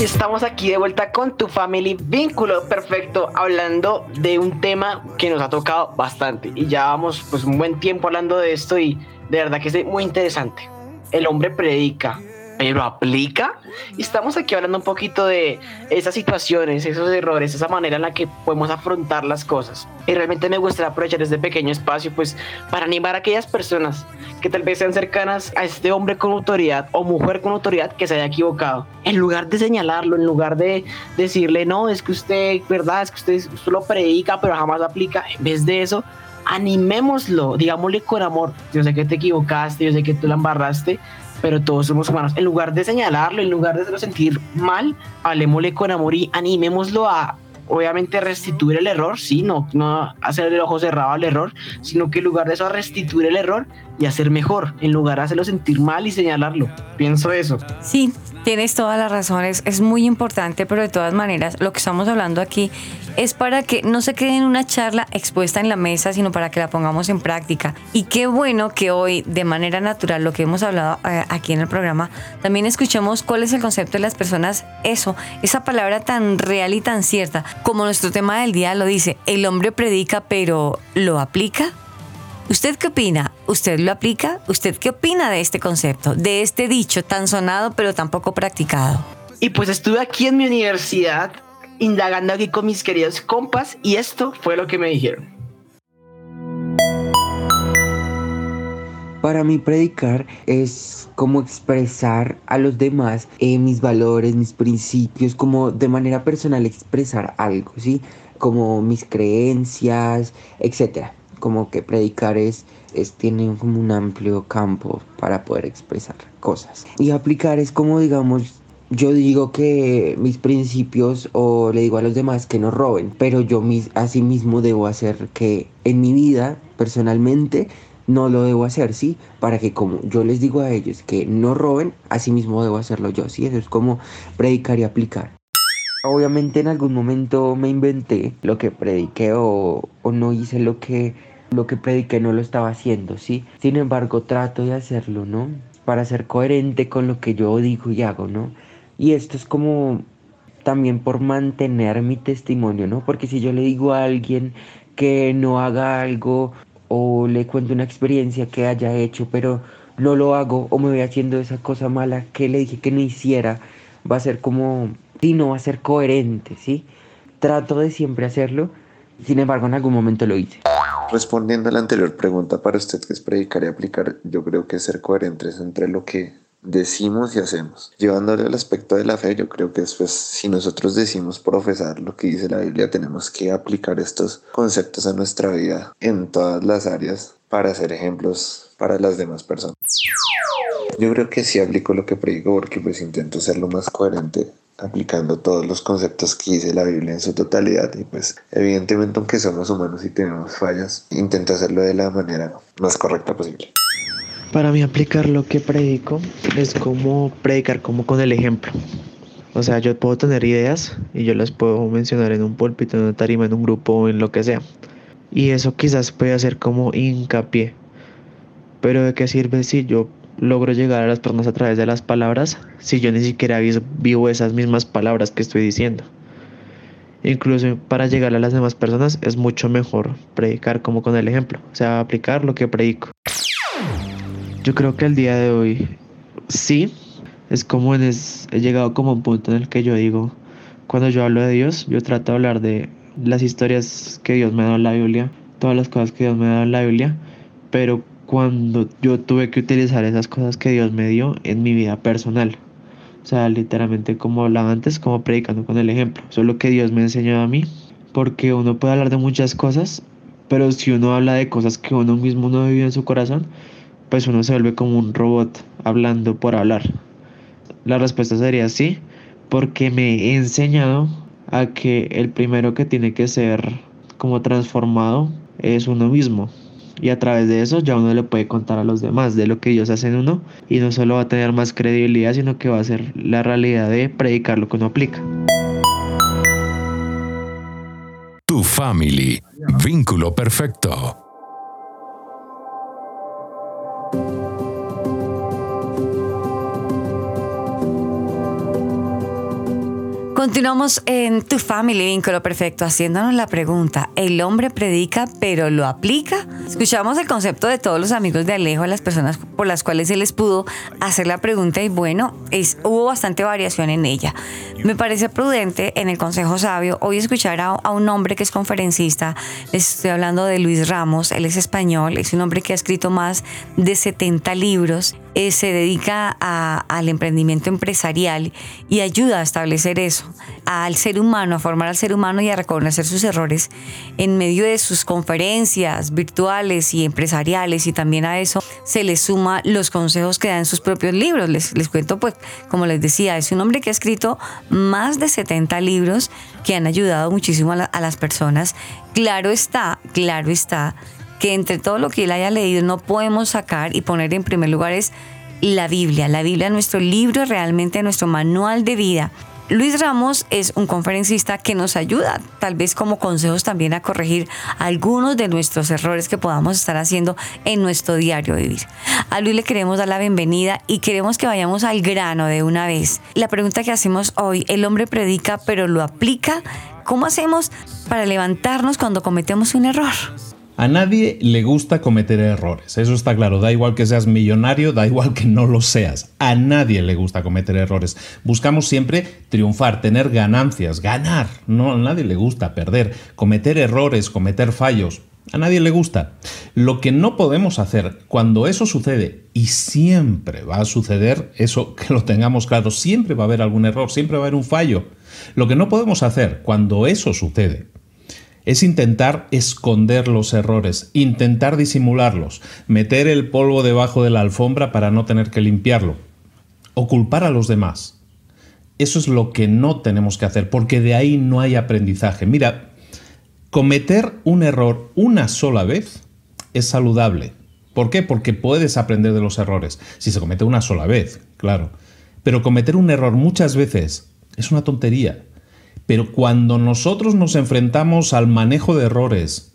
Estamos aquí de vuelta con tu family vínculo perfecto hablando de un tema que nos ha tocado bastante y ya vamos pues un buen tiempo hablando de esto y de verdad que es muy interesante. El hombre predica, pero aplica. Y estamos aquí hablando un poquito de esas situaciones, esos errores, esa manera en la que podemos afrontar las cosas. Y realmente me gustaría aprovechar este pequeño espacio pues para animar a aquellas personas que tal vez sean cercanas a este hombre con autoridad o mujer con autoridad que se haya equivocado. En lugar de señalarlo, en lugar de decirle, no, es que usted, verdad, es que usted, usted lo predica, pero jamás aplica, en vez de eso, animémoslo, digámosle con amor, yo sé que te equivocaste, yo sé que tú la embarraste, pero todos somos humanos. En lugar de señalarlo, en lugar de hacerlo sentir mal, hablemosle con amor y animémoslo a, obviamente, restituir el error, sí, no, no hacer el ojo cerrado al error, sino que en lugar de eso, restituir el error y hacer mejor, en lugar de hacerlo sentir mal y señalarlo. Pienso eso. Sí, tienes todas las razones, es muy importante, pero de todas maneras, lo que estamos hablando aquí es para que no se quede en una charla expuesta en la mesa, sino para que la pongamos en práctica. Y qué bueno que hoy, de manera natural, lo que hemos hablado eh, aquí en el programa, también escuchemos cuál es el concepto de las personas, eso, esa palabra tan real y tan cierta, como nuestro tema del día lo dice, el hombre predica, pero ¿lo aplica? ¿Usted qué opina? ¿Usted lo aplica? ¿Usted qué opina de este concepto, de este dicho tan sonado pero tan poco practicado? Y pues estuve aquí en mi universidad indagando aquí con mis queridos compas y esto fue lo que me dijeron. Para mí predicar es como expresar a los demás eh, mis valores, mis principios, como de manera personal expresar algo, ¿sí? Como mis creencias, etcétera. Como que predicar es, es tiene como un amplio campo para poder expresar cosas. Y aplicar es como digamos yo digo que mis principios o le digo a los demás que no roben, pero yo mis, así mismo debo hacer que en mi vida personalmente no lo debo hacer, ¿sí? Para que como yo les digo a ellos que no roben, así mismo debo hacerlo yo, ¿sí? Eso es como predicar y aplicar. Obviamente en algún momento me inventé lo que prediqué o, o no hice lo que, lo que prediqué, no lo estaba haciendo, ¿sí? Sin embargo trato de hacerlo, ¿no? Para ser coherente con lo que yo digo y hago, ¿no? Y esto es como también por mantener mi testimonio, ¿no? Porque si yo le digo a alguien que no haga algo o le cuento una experiencia que haya hecho, pero no lo hago o me voy haciendo esa cosa mala que le dije que no hiciera, va a ser como, sí, no va a ser coherente, ¿sí? Trato de siempre hacerlo, sin embargo en algún momento lo hice. Respondiendo a la anterior pregunta, para usted que es predicar y aplicar, yo creo que ser coherentes entre lo que decimos y hacemos. Llevándole al aspecto de la fe, yo creo que después, si nosotros decimos profesar lo que dice la Biblia, tenemos que aplicar estos conceptos a nuestra vida en todas las áreas para ser ejemplos para las demás personas. Yo creo que sí aplico lo que predico porque pues intento ser lo más coherente aplicando todos los conceptos que dice la Biblia en su totalidad y pues evidentemente aunque somos humanos y tenemos fallas, intento hacerlo de la manera más correcta posible. Para mí aplicar lo que predico es como predicar como con el ejemplo. O sea, yo puedo tener ideas y yo las puedo mencionar en un púlpito, en una tarima, en un grupo en lo que sea. Y eso quizás puede hacer como hincapié. Pero ¿de qué sirve si yo logro llegar a las personas a través de las palabras si yo ni siquiera vivo esas mismas palabras que estoy diciendo. Incluso para llegar a las demás personas es mucho mejor predicar como con el ejemplo, o sea, aplicar lo que predico. Yo creo que el día de hoy sí, es como en he llegado como a un punto en el que yo digo, cuando yo hablo de Dios, yo trato de hablar de las historias que Dios me ha dado en la Biblia, todas las cosas que Dios me ha dado en la Biblia, pero cuando yo tuve que utilizar esas cosas que Dios me dio en mi vida personal. O sea, literalmente como hablaba antes, como predicando con el ejemplo. Eso es lo que Dios me enseñó a mí. Porque uno puede hablar de muchas cosas, pero si uno habla de cosas que uno mismo no vivido en su corazón, pues uno se vuelve como un robot hablando por hablar. La respuesta sería sí, porque me he enseñado a que el primero que tiene que ser como transformado es uno mismo y a través de eso ya uno le puede contar a los demás de lo que ellos hacen uno y no solo va a tener más credibilidad, sino que va a ser la realidad de predicar lo que uno aplica. Tu family, vínculo perfecto. Continuamos en Tu Family Vínculo Perfecto haciéndonos la pregunta, ¿el hombre predica pero lo aplica? Escuchamos el concepto de todos los amigos de Alejo, las personas por las cuales se les pudo hacer la pregunta y bueno, es, hubo bastante variación en ella. Me parece prudente en el Consejo Sabio hoy escuchar a, a un hombre que es conferencista, les estoy hablando de Luis Ramos, él es español, es un hombre que ha escrito más de 70 libros eh, se dedica al emprendimiento empresarial y ayuda a establecer eso, al ser humano, a formar al ser humano y a reconocer sus errores en medio de sus conferencias virtuales y empresariales y también a eso se le suma los consejos que da en sus propios libros. Les, les cuento, pues, como les decía, es un hombre que ha escrito más de 70 libros que han ayudado muchísimo a, a las personas. Claro está, claro está que entre todo lo que él haya leído no podemos sacar y poner en primer lugar es la Biblia. La Biblia, nuestro libro, realmente nuestro manual de vida. Luis Ramos es un conferencista que nos ayuda, tal vez como consejos también a corregir algunos de nuestros errores que podamos estar haciendo en nuestro diario vivir. A Luis le queremos dar la bienvenida y queremos que vayamos al grano de una vez. La pregunta que hacemos hoy, el hombre predica pero lo aplica. ¿Cómo hacemos para levantarnos cuando cometemos un error? A nadie le gusta cometer errores, eso está claro, da igual que seas millonario, da igual que no lo seas, a nadie le gusta cometer errores. Buscamos siempre triunfar, tener ganancias, ganar, no a nadie le gusta perder, cometer errores, cometer fallos, a nadie le gusta. Lo que no podemos hacer cuando eso sucede, y siempre va a suceder, eso que lo tengamos claro, siempre va a haber algún error, siempre va a haber un fallo. Lo que no podemos hacer cuando eso sucede es intentar esconder los errores, intentar disimularlos, meter el polvo debajo de la alfombra para no tener que limpiarlo, o culpar a los demás. Eso es lo que no tenemos que hacer, porque de ahí no hay aprendizaje. Mira, cometer un error una sola vez es saludable. ¿Por qué? Porque puedes aprender de los errores. Si se comete una sola vez, claro. Pero cometer un error muchas veces es una tontería pero cuando nosotros nos enfrentamos al manejo de errores,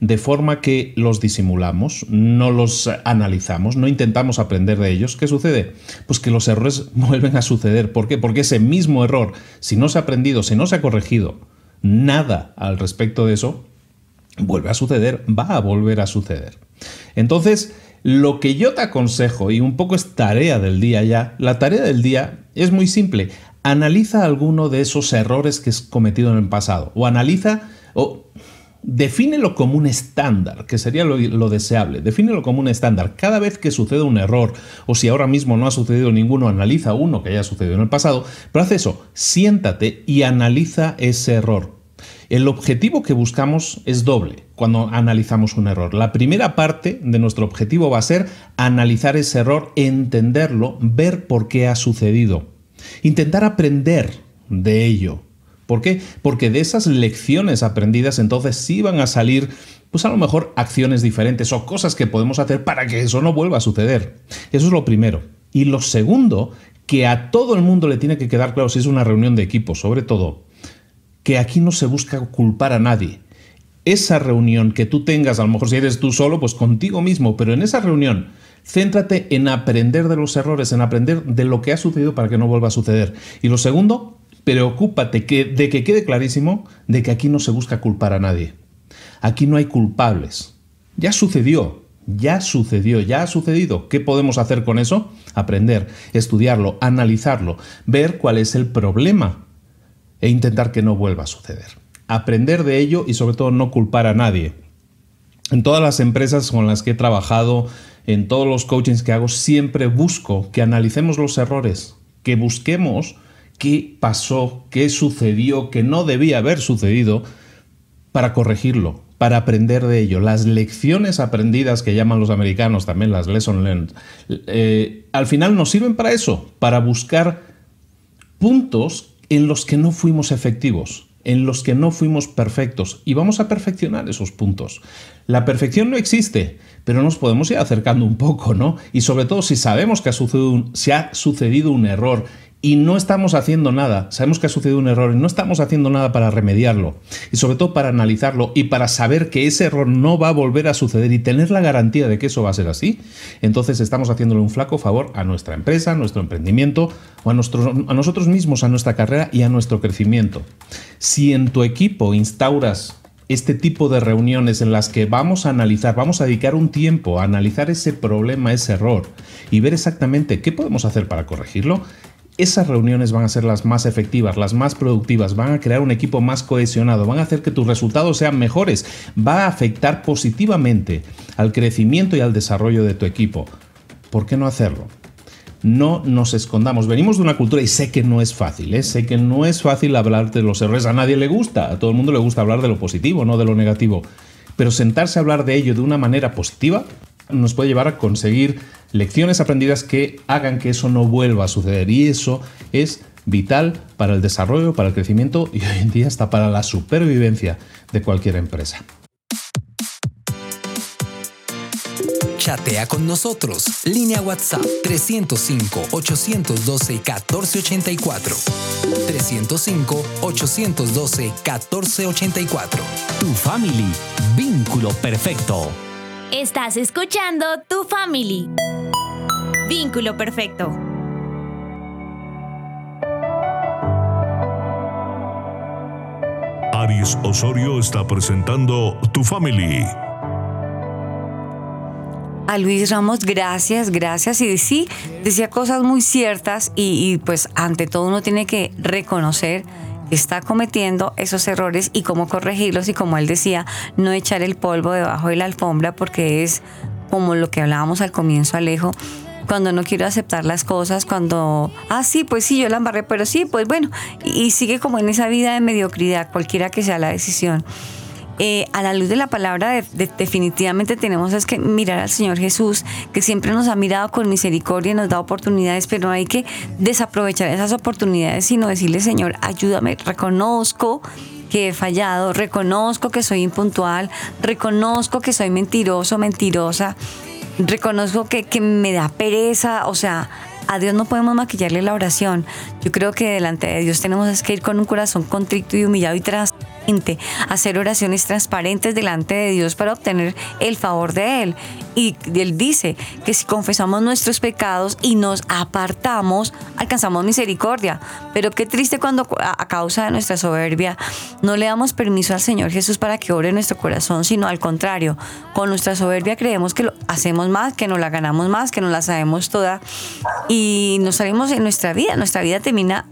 de forma que los disimulamos, no los analizamos, no intentamos aprender de ellos, ¿qué sucede? Pues que los errores vuelven a suceder. ¿Por qué? Porque ese mismo error, si no se ha aprendido, si no se ha corregido nada al respecto de eso, vuelve a suceder, va a volver a suceder. Entonces, lo que yo te aconsejo, y un poco es tarea del día ya, la tarea del día es muy simple. Analiza alguno de esos errores que has cometido en el pasado. O analiza, o, defínelo como un estándar, que sería lo, lo, deseable. Defínelo como un estándar. Cada vez que sucede un error, o si ahora mismo no ha sucedido ninguno, analiza uno que haya sucedido en el pasado, pero haz eso, siéntate y analiza ese error. El objetivo que buscamos es doble cuando analizamos un error. La primera parte de nuestro objetivo va a ser analizar ese error, entenderlo, ver por qué ha sucedido, intentar aprender de ello. ¿Por qué? Porque de esas lecciones aprendidas entonces sí van a salir pues a lo mejor acciones diferentes o cosas que podemos hacer para que eso no vuelva a suceder. Eso es lo primero. Y lo segundo, que a todo el mundo le tiene que quedar claro si es una reunión de equipo, sobre todo, que aquí no se busca culpar a nadie. Esa reunión que tú tengas, a lo mejor si eres tú solo, pues contigo mismo, pero en esa reunión, céntrate en aprender de los errores, en aprender de lo que ha sucedido para que no vuelva a suceder. Y lo segundo, preocúpate de que quede clarísimo de que aquí no se busca culpar a nadie. Aquí no hay culpables. Ya sucedió, ya sucedió, ya ha sucedido. ¿Qué podemos hacer con eso? Aprender, estudiarlo, analizarlo, ver cuál es el problema e intentar que no vuelva a suceder. Aprender de ello y sobre todo no culpar a nadie. En todas las empresas con las que he trabajado, en todos los coachings que hago, siempre busco que analicemos los errores, que busquemos qué pasó, qué sucedió, que no debía haber sucedido, para corregirlo, para aprender de ello. Las lecciones aprendidas que llaman los americanos también las lessons learned, eh, al final nos sirven para eso, para buscar puntos en los que no fuimos efectivos, en los que no fuimos perfectos y vamos a perfeccionar esos puntos. La perfección no existe, pero nos podemos ir acercando un poco, ¿no? Y sobre todo si sabemos que ha sucedido un, ha sucedido un error y no estamos haciendo nada, sabemos que ha sucedido un error y no estamos haciendo nada para remediarlo y sobre todo para analizarlo y para saber que ese error no va a volver a suceder y tener la garantía de que eso va a ser así, entonces estamos haciéndole un flaco favor a nuestra empresa, a nuestro emprendimiento o a, a nosotros mismos, a nuestra carrera y a nuestro crecimiento. Si en tu equipo instauras este tipo de reuniones en las que vamos a analizar, vamos a dedicar un tiempo a analizar ese problema, ese error y ver exactamente qué podemos hacer para corregirlo, esas reuniones van a ser las más efectivas, las más productivas, van a crear un equipo más cohesionado, van a hacer que tus resultados sean mejores, va a afectar positivamente al crecimiento y al desarrollo de tu equipo. ¿Por qué no hacerlo? No nos escondamos. Venimos de una cultura y sé que no es fácil, ¿eh? sé que no es fácil hablar de los errores. A nadie le gusta, a todo el mundo le gusta hablar de lo positivo, no de lo negativo. Pero sentarse a hablar de ello de una manera positiva nos puede llevar a conseguir lecciones aprendidas que hagan que eso no vuelva a suceder. Y eso es vital para el desarrollo, para el crecimiento y hoy en día hasta para la supervivencia de cualquier empresa. Chatea con nosotros. Línea WhatsApp 305-812-1484. 305-812-1484. Tu family. Vínculo perfecto. Estás escuchando Tu Family. Vínculo perfecto. Aries Osorio está presentando Tu Family. A Luis Ramos, gracias, gracias. Y sí, decía cosas muy ciertas y, y pues ante todo uno tiene que reconocer está cometiendo esos errores y cómo corregirlos y como él decía, no echar el polvo debajo de la alfombra porque es como lo que hablábamos al comienzo Alejo, cuando no quiero aceptar las cosas, cuando, ah, sí, pues sí, yo la embarré, pero sí, pues bueno, y sigue como en esa vida de mediocridad, cualquiera que sea la decisión. Eh, a la luz de la palabra, definitivamente tenemos es que mirar al Señor Jesús, que siempre nos ha mirado con misericordia y nos da oportunidades, pero no hay que desaprovechar esas oportunidades, sino decirle, Señor, ayúdame, reconozco que he fallado, reconozco que soy impuntual, reconozco que soy mentiroso, mentirosa, reconozco que, me da pereza, o sea, a Dios no podemos maquillarle la oración. Yo creo que delante de Dios tenemos que ir con un corazón contrito y humillado y hacer oraciones transparentes delante de Dios para obtener el favor de Él. Y Él dice que si confesamos nuestros pecados y nos apartamos, alcanzamos misericordia. Pero qué triste cuando a causa de nuestra soberbia no le damos permiso al Señor Jesús para que ore nuestro corazón, sino al contrario, con nuestra soberbia creemos que lo hacemos más, que nos la ganamos más, que nos la sabemos toda y nos salimos en nuestra vida. Nuestra vida termina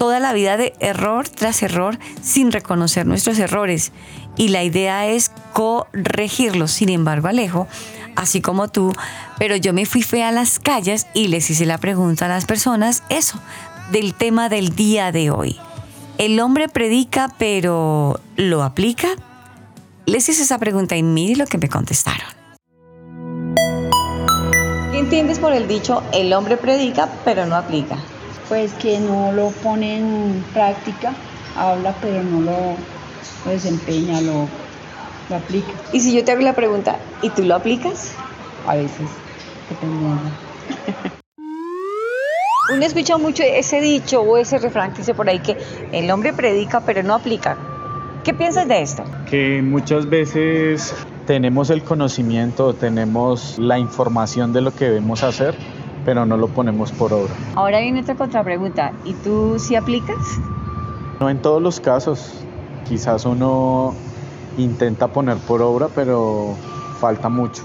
toda la vida de error tras error sin reconocer nuestros errores. Y la idea es corregirlos. Sin embargo, Alejo, así como tú, pero yo me fui fe a las calles y les hice la pregunta a las personas, eso, del tema del día de hoy. ¿El hombre predica pero lo aplica? Les hice esa pregunta y mire lo que me contestaron. ¿Qué entiendes por el dicho el hombre predica pero no aplica? Pues que no lo pone en práctica, habla pero no lo, lo desempeña, lo, lo aplica. Y si yo te hago la pregunta, ¿y tú lo aplicas? A veces, dependiendo. Uno escucha mucho ese dicho o ese refrán que dice por ahí que el hombre predica pero no aplica. ¿Qué piensas de esto? Que muchas veces tenemos el conocimiento, tenemos la información de lo que debemos hacer, pero no lo ponemos por obra. Ahora viene otra contrapregunta. ¿Y tú sí aplicas? No en todos los casos. Quizás uno intenta poner por obra, pero falta mucho.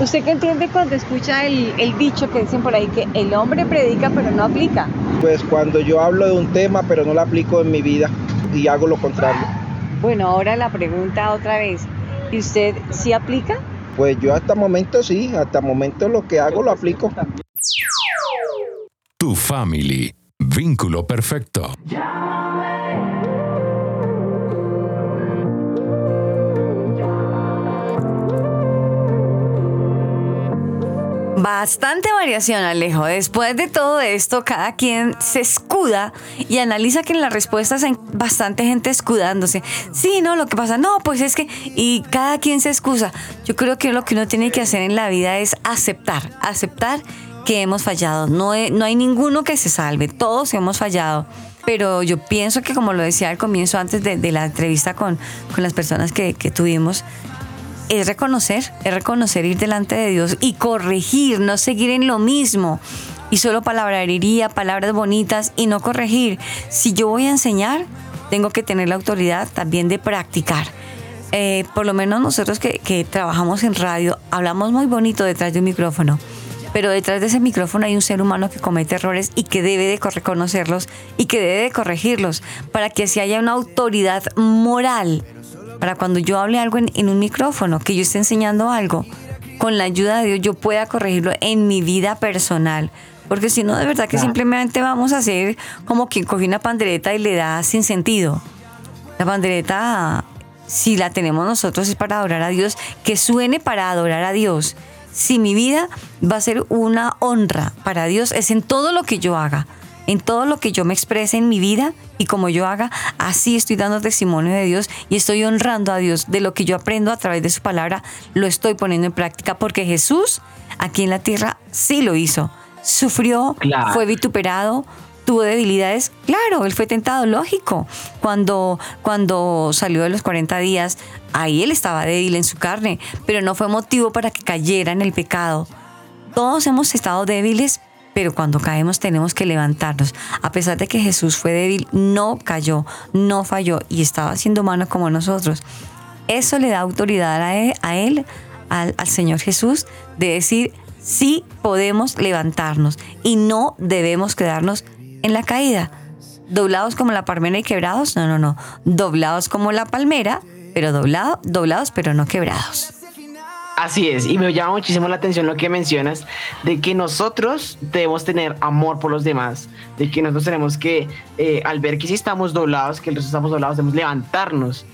¿Usted qué entiende cuando escucha el, el, dicho que dicen por ahí que el hombre predica pero no aplica? Pues cuando yo hablo de un tema pero no lo aplico en mi vida y hago lo contrario. Bueno, ahora la pregunta otra vez. ¿Y usted sí aplica? Pues yo hasta el momento sí, hasta el momento lo que hago lo aplico. Tu family, vínculo perfecto. Bastante variación, Alejo. Después de todo esto, cada quien se escuda y analiza que en las respuestas hay bastante gente escudándose. Sí, no, lo que pasa, no, pues es que, y cada quien se excusa. Yo creo que lo que uno tiene que hacer en la vida es aceptar, aceptar que hemos fallado. No, no hay ninguno que se salve, todos hemos fallado. Pero yo pienso que, como lo decía al comienzo, antes de, de la entrevista con, con las personas que, que tuvimos, es reconocer, es reconocer ir delante de Dios y corregir, no seguir en lo mismo y solo palabrería, palabras bonitas y no corregir. Si yo voy a enseñar, tengo que tener la autoridad también de practicar. Eh, por lo menos nosotros que, que trabajamos en radio, hablamos muy bonito detrás de un micrófono pero detrás de ese micrófono hay un ser humano que comete errores y que debe de reconocerlos y que debe de corregirlos para que así haya una autoridad moral para cuando yo hable algo en, un micrófono, que yo esté enseñando algo, con la ayuda de Dios yo pueda corregirlo en mi vida personal. Porque si no, de verdad que simplemente vamos a hacer como quien coge una pandereta y le da sin sentido. La pandereta, si la tenemos nosotros, es para adorar a Dios, que suene para adorar a Dios. Si mi vida va a ser una honra para Dios, es en todo lo que yo haga en todo lo que yo me exprese en mi vida y como yo haga, así estoy dando testimonio de Dios y estoy honrando a Dios de lo que yo aprendo a través de su palabra, lo estoy poniendo en práctica porque Jesús aquí en la tierra sí lo hizo. Sufrió, fue vituperado, tuvo debilidades, claro, él fue tentado, lógico. Cuando, cuando salió de los 40 días, ahí él estaba débil en su carne, pero no fue motivo para que cayera en el pecado. Todos hemos estado débiles, pero cuando caemos tenemos que levantarnos. A pesar de que Jesús fue débil, no cayó, no falló y estaba siendo humano como nosotros. Eso le da autoridad a él, al, al Señor Jesús, de decir, sí podemos levantarnos y no debemos quedarnos en la caída. Doblados como la palmera y quebrados, no, no, no. Doblados como la palmera, pero doblado, doblados pero no quebrados. Así es, y me llama muchísimo la atención lo que mencionas de que nosotros debemos tener amor por los demás, de que nosotros tenemos que, eh, al ver que si estamos doblados, que el resto estamos doblados, debemos levantarnos.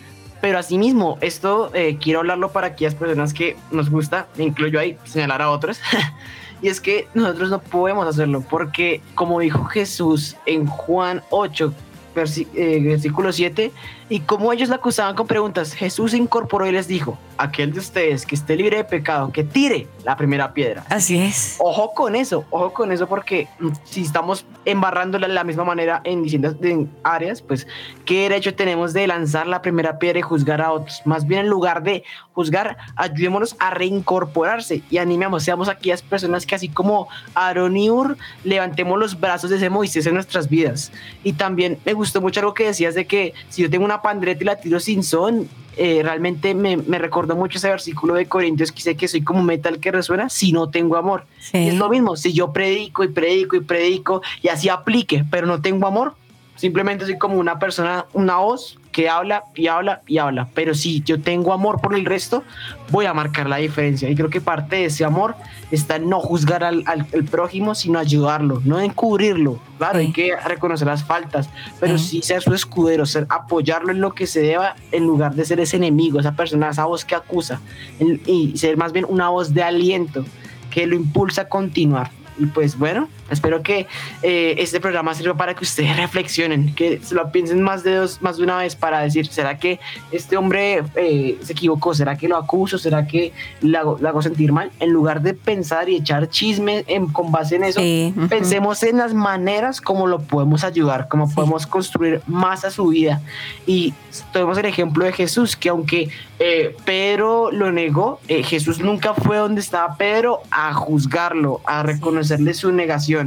Pero asimismo, esto eh, quiero hablarlo para aquellas personas que nos gusta, me incluyo ahí, señalar a otros, y es que nosotros no podemos hacerlo, porque como dijo Jesús en Juan 8, eh, versículo 7, y como ellos la acusaban con preguntas, Jesús incorporó y les dijo, aquel de ustedes que esté libre de pecado, que tire la primera piedra. Así es. Ojo con eso, ojo con eso, porque mm, si estamos embarrándola de la misma manera en distintas áreas, pues, ¿qué derecho tenemos de lanzar la primera piedra y juzgar a otros? Más bien, en lugar de juzgar, ayudémonos a reincorporarse y animemos, seamos aquellas personas que así como Aaron y Ur, levantemos los brazos de ese Moisés en nuestras vidas. Y también me gustó mucho algo que decías de que si yo tengo una pandereta y la tiro sin son, eh, realmente me, me, recordó mucho ese versículo de Corintios que dice que soy como metal que resuena si no tengo amor. Es lo mismo, si yo predico y predico y predico y así aplique, pero no tengo amor, Simplemente soy como una persona, una voz que habla y habla y habla. Pero si yo tengo amor por el resto, voy a marcar la diferencia. Y creo que parte de ese amor está en no juzgar al, al, prójimo, sino ayudarlo, no encubrirlo. Claro, hay que reconocer las faltas, pero sí. ser su escudero, ser, apoyarlo en lo que se deba, en lugar de ser ese enemigo, esa persona, esa voz que acusa, y ser más bien una voz de aliento que lo impulsa a continuar. Y pues bueno, espero que eh, este programa sirva para que ustedes reflexionen, que se lo piensen más de, dos, más de una vez para decir, ¿será que este hombre eh, se equivocó? ¿Será que lo acuso? ¿Será que lo hago, hago sentir mal? En lugar de pensar y echar chisme en, con base en eso, pensemos en las maneras como lo podemos ayudar, cómo podemos construir más a su vida. Y tenemos el ejemplo de Jesús, que aunque eh, Pedro lo negó, Jesús nunca fue donde estaba Pedro a juzgarlo, a reconocerle su negación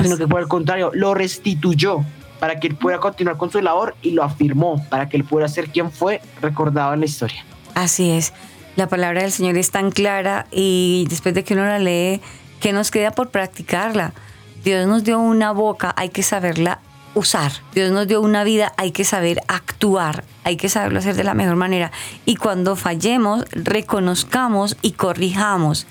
sino que por el contrario, lo restituyó para que él pueda continuar con su labor y lo afirmó para que él pueda ser quien fue recordado en la historia. Así es. La palabra del Señor es tan clara y después de que uno la lee, ¿qué nos queda por practicarla? Dios nos dio una boca, hay que saberla usar. Dios nos dio una vida, hay que saber actuar, hay que saberlo hacer de la mejor manera. Y cuando fallemos, reconozcamos y corrijamos.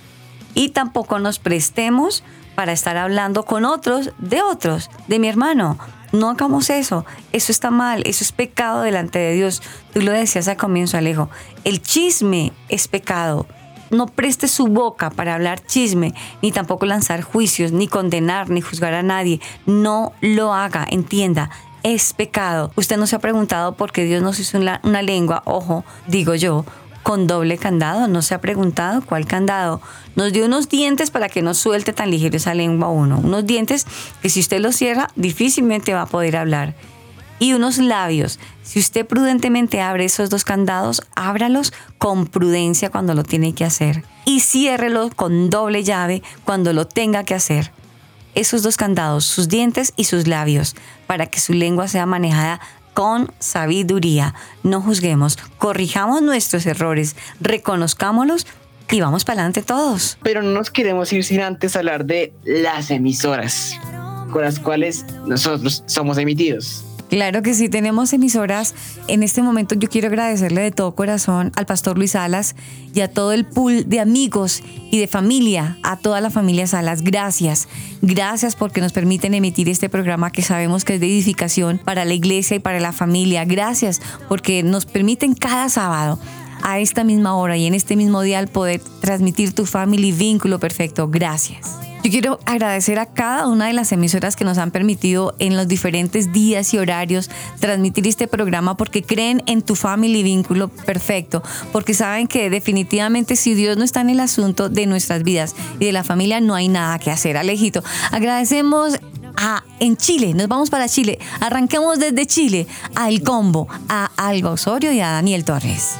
Y tampoco nos prestemos para estar hablando con otros de otros, de mi hermano. No hagamos eso. Eso está mal. Eso es pecado delante de Dios. Tú lo decías al comienzo, Alejo. El chisme es pecado. No preste su boca para hablar chisme, ni tampoco lanzar juicios, ni condenar, ni juzgar a nadie. No lo haga, entienda. Es pecado. Usted no se ha preguntado por qué Dios nos hizo una, una lengua, ojo, digo yo, con doble candado. ¿No se ha preguntado cuál candado? Nos dio unos dientes para que no suelte tan ligero esa lengua uno. Unos dientes que si usted los cierra, difícilmente va a poder hablar. Y unos labios. Si usted prudentemente abre esos dos candados, ábralos con prudencia cuando lo tiene que hacer. Y ciérrelo con doble llave cuando lo tenga que hacer. Esos dos candados, sus dientes y sus labios, para que su lengua sea manejada con sabiduría. No juzguemos, corrijamos nuestros errores, reconozcámoslos y vamos para adelante todos. Pero no nos queremos ir sin antes hablar de las emisoras con las cuales nosotros somos emitidos. Claro que sí, tenemos emisoras. En este momento yo quiero agradecerle de todo corazón al pastor Luis Salas y a todo el pool de amigos y de familia, a toda la familia Salas. Gracias. Gracias porque nos permiten emitir este programa que sabemos que es de edificación para la iglesia y para la familia. Gracias porque nos permiten cada sábado a esta misma hora y en este mismo día poder transmitir tu family vínculo perfecto. Gracias. Yo quiero agradecer a cada una de las emisoras que nos han permitido en los diferentes días y horarios transmitir este programa porque creen en tu family vínculo perfecto, porque saben que definitivamente si Dios no está en el asunto de nuestras vidas y de la familia no hay nada que hacer. Alejito, agradecemos a, en Chile, nos vamos para Chile, arranquemos desde Chile a El Combo, a Alba Osorio y a Daniel Torres.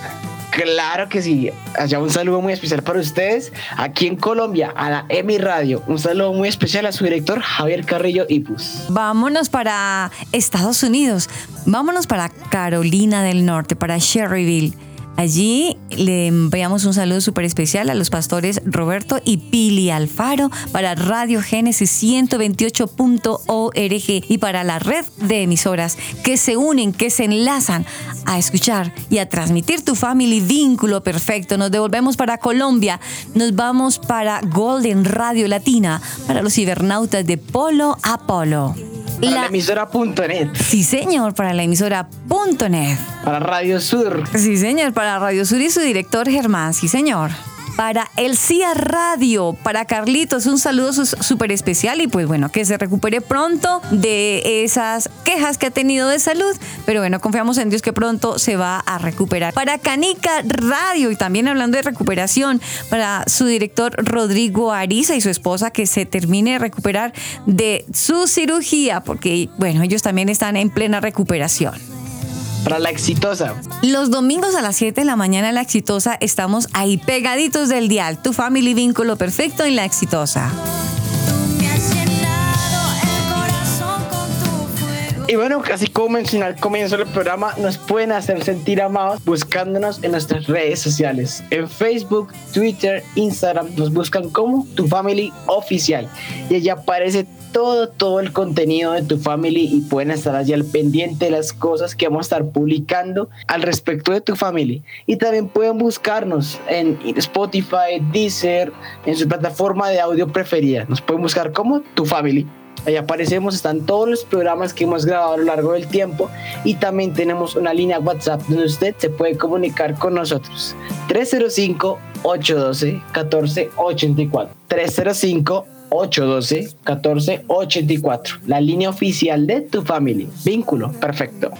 Claro que sí. Allá un saludo muy especial para ustedes. Aquí en Colombia, a la EMI Radio. Un saludo muy especial a su director, Javier Carrillo Ipus. Vámonos para Estados Unidos. Vámonos para Carolina del Norte, para Sherryville. Allí le enviamos un saludo súper especial a los pastores Roberto y Pili Alfaro para Radio Génesis 128.org y para la red de emisoras que se unen, que se enlazan a escuchar y a transmitir tu family vínculo perfecto. Nos devolvemos para Colombia, nos vamos para Golden Radio Latina, para los cibernautas de Polo a Polo. Para la, emisora.net. Sí, señor, para la emisora.net. Para Radio Sur. Sí, señor, para Radio Sur y su director Germán. Sí, señor para El CIA Radio, para Carlitos, un saludo súper especial y pues bueno, que se recupere pronto de esas quejas que ha tenido de salud, pero bueno, confiamos en Dios que pronto se va a recuperar. Para Canica Radio y también hablando de recuperación, para su director Rodrigo Ariza y su esposa que se termine de recuperar de su cirugía, porque bueno, ellos también están en plena recuperación para la exitosa. Los domingos a las 7 de la mañana la exitosa estamos ahí pegaditos del dial. Tu family vínculo perfecto en la exitosa. Y bueno, así como mencioné al comienzo del programa, nos pueden hacer sentir amados buscándonos en nuestras redes sociales. En Facebook, Twitter, Instagram, nos buscan como Tu Family Oficial. Y allí aparece todo, todo el contenido de tu family y pueden estar allí al pendiente de las cosas que vamos a estar publicando al respecto de tu family. Y también pueden buscarnos en Spotify, Deezer, en su plataforma de audio preferida. Nos pueden buscar como tu family. Ahí aparecemos, están todos los programas que hemos grabado a lo largo del tiempo y también tenemos una línea WhatsApp donde usted se puede comunicar con nosotros. 305-812-1484. 305-812-1484. La línea oficial de tu familia. Vínculo, perfecto.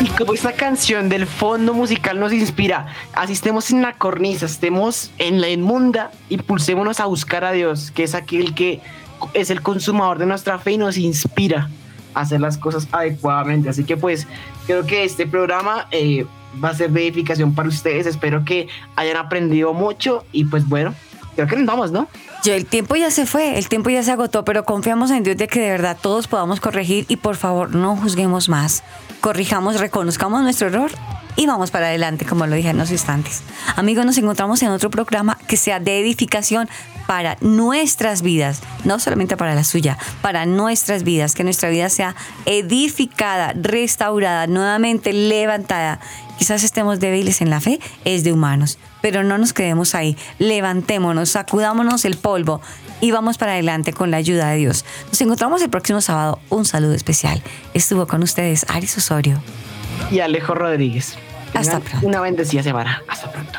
Y como esta canción del fondo musical nos inspira, así estemos en la cornisa, estemos en la inmunda, impulsémonos a buscar a Dios, que es aquel que es el consumador de nuestra fe y nos inspira a hacer las cosas adecuadamente. Así que pues creo que este programa eh, va a ser de edificación para ustedes. Espero que hayan aprendido mucho y pues bueno, creo que nos vamos, ¿no? Yo, el tiempo ya se fue, el tiempo ya se agotó, pero confiamos en Dios de que de verdad todos podamos corregir y por favor no juzguemos más. Corrijamos, reconozcamos nuestro error y vamos para adelante, como lo dije en unos instantes. Amigos, nos encontramos en otro programa que sea de edificación para nuestras vidas, no solamente para la suya, para nuestras vidas, que nuestra vida sea edificada, restaurada, nuevamente levantada. Quizás estemos débiles en la fe, es de humanos, pero no nos quedemos ahí. Levantémonos, sacudámonos el polvo y vamos para adelante con la ayuda de Dios. Nos encontramos el próximo sábado. Un saludo especial. Estuvo con ustedes Aris Osorio y Alejo Rodríguez. Hasta pronto. Una bendecida semana. Hasta pronto.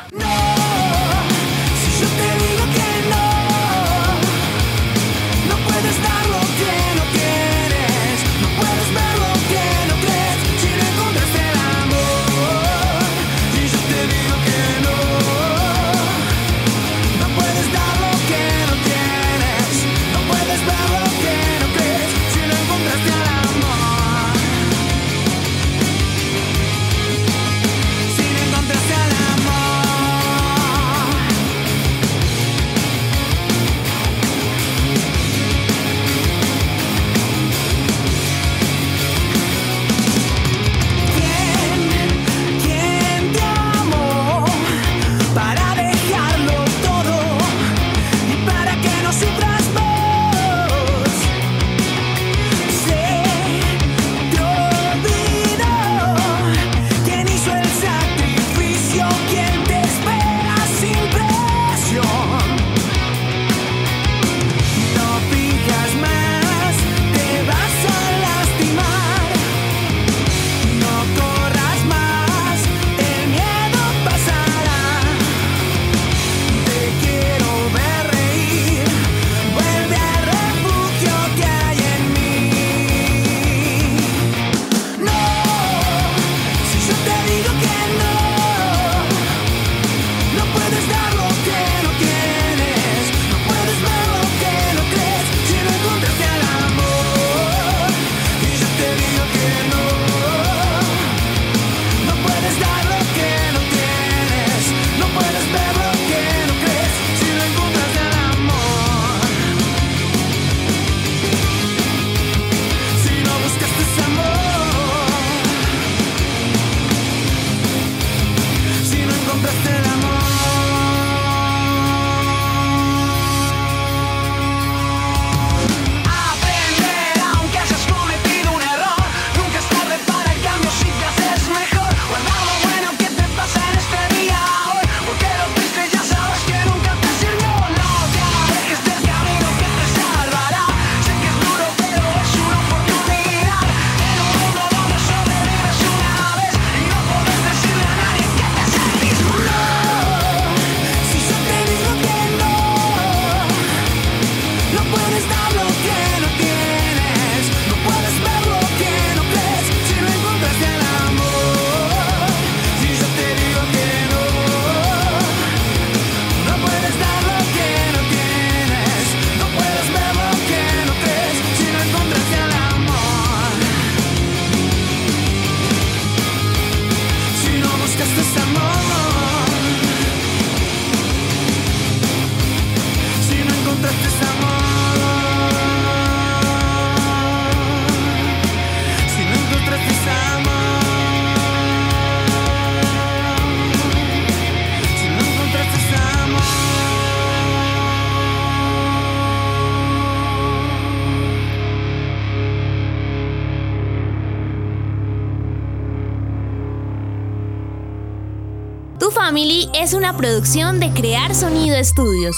Producción de Crear Sonido Estudios.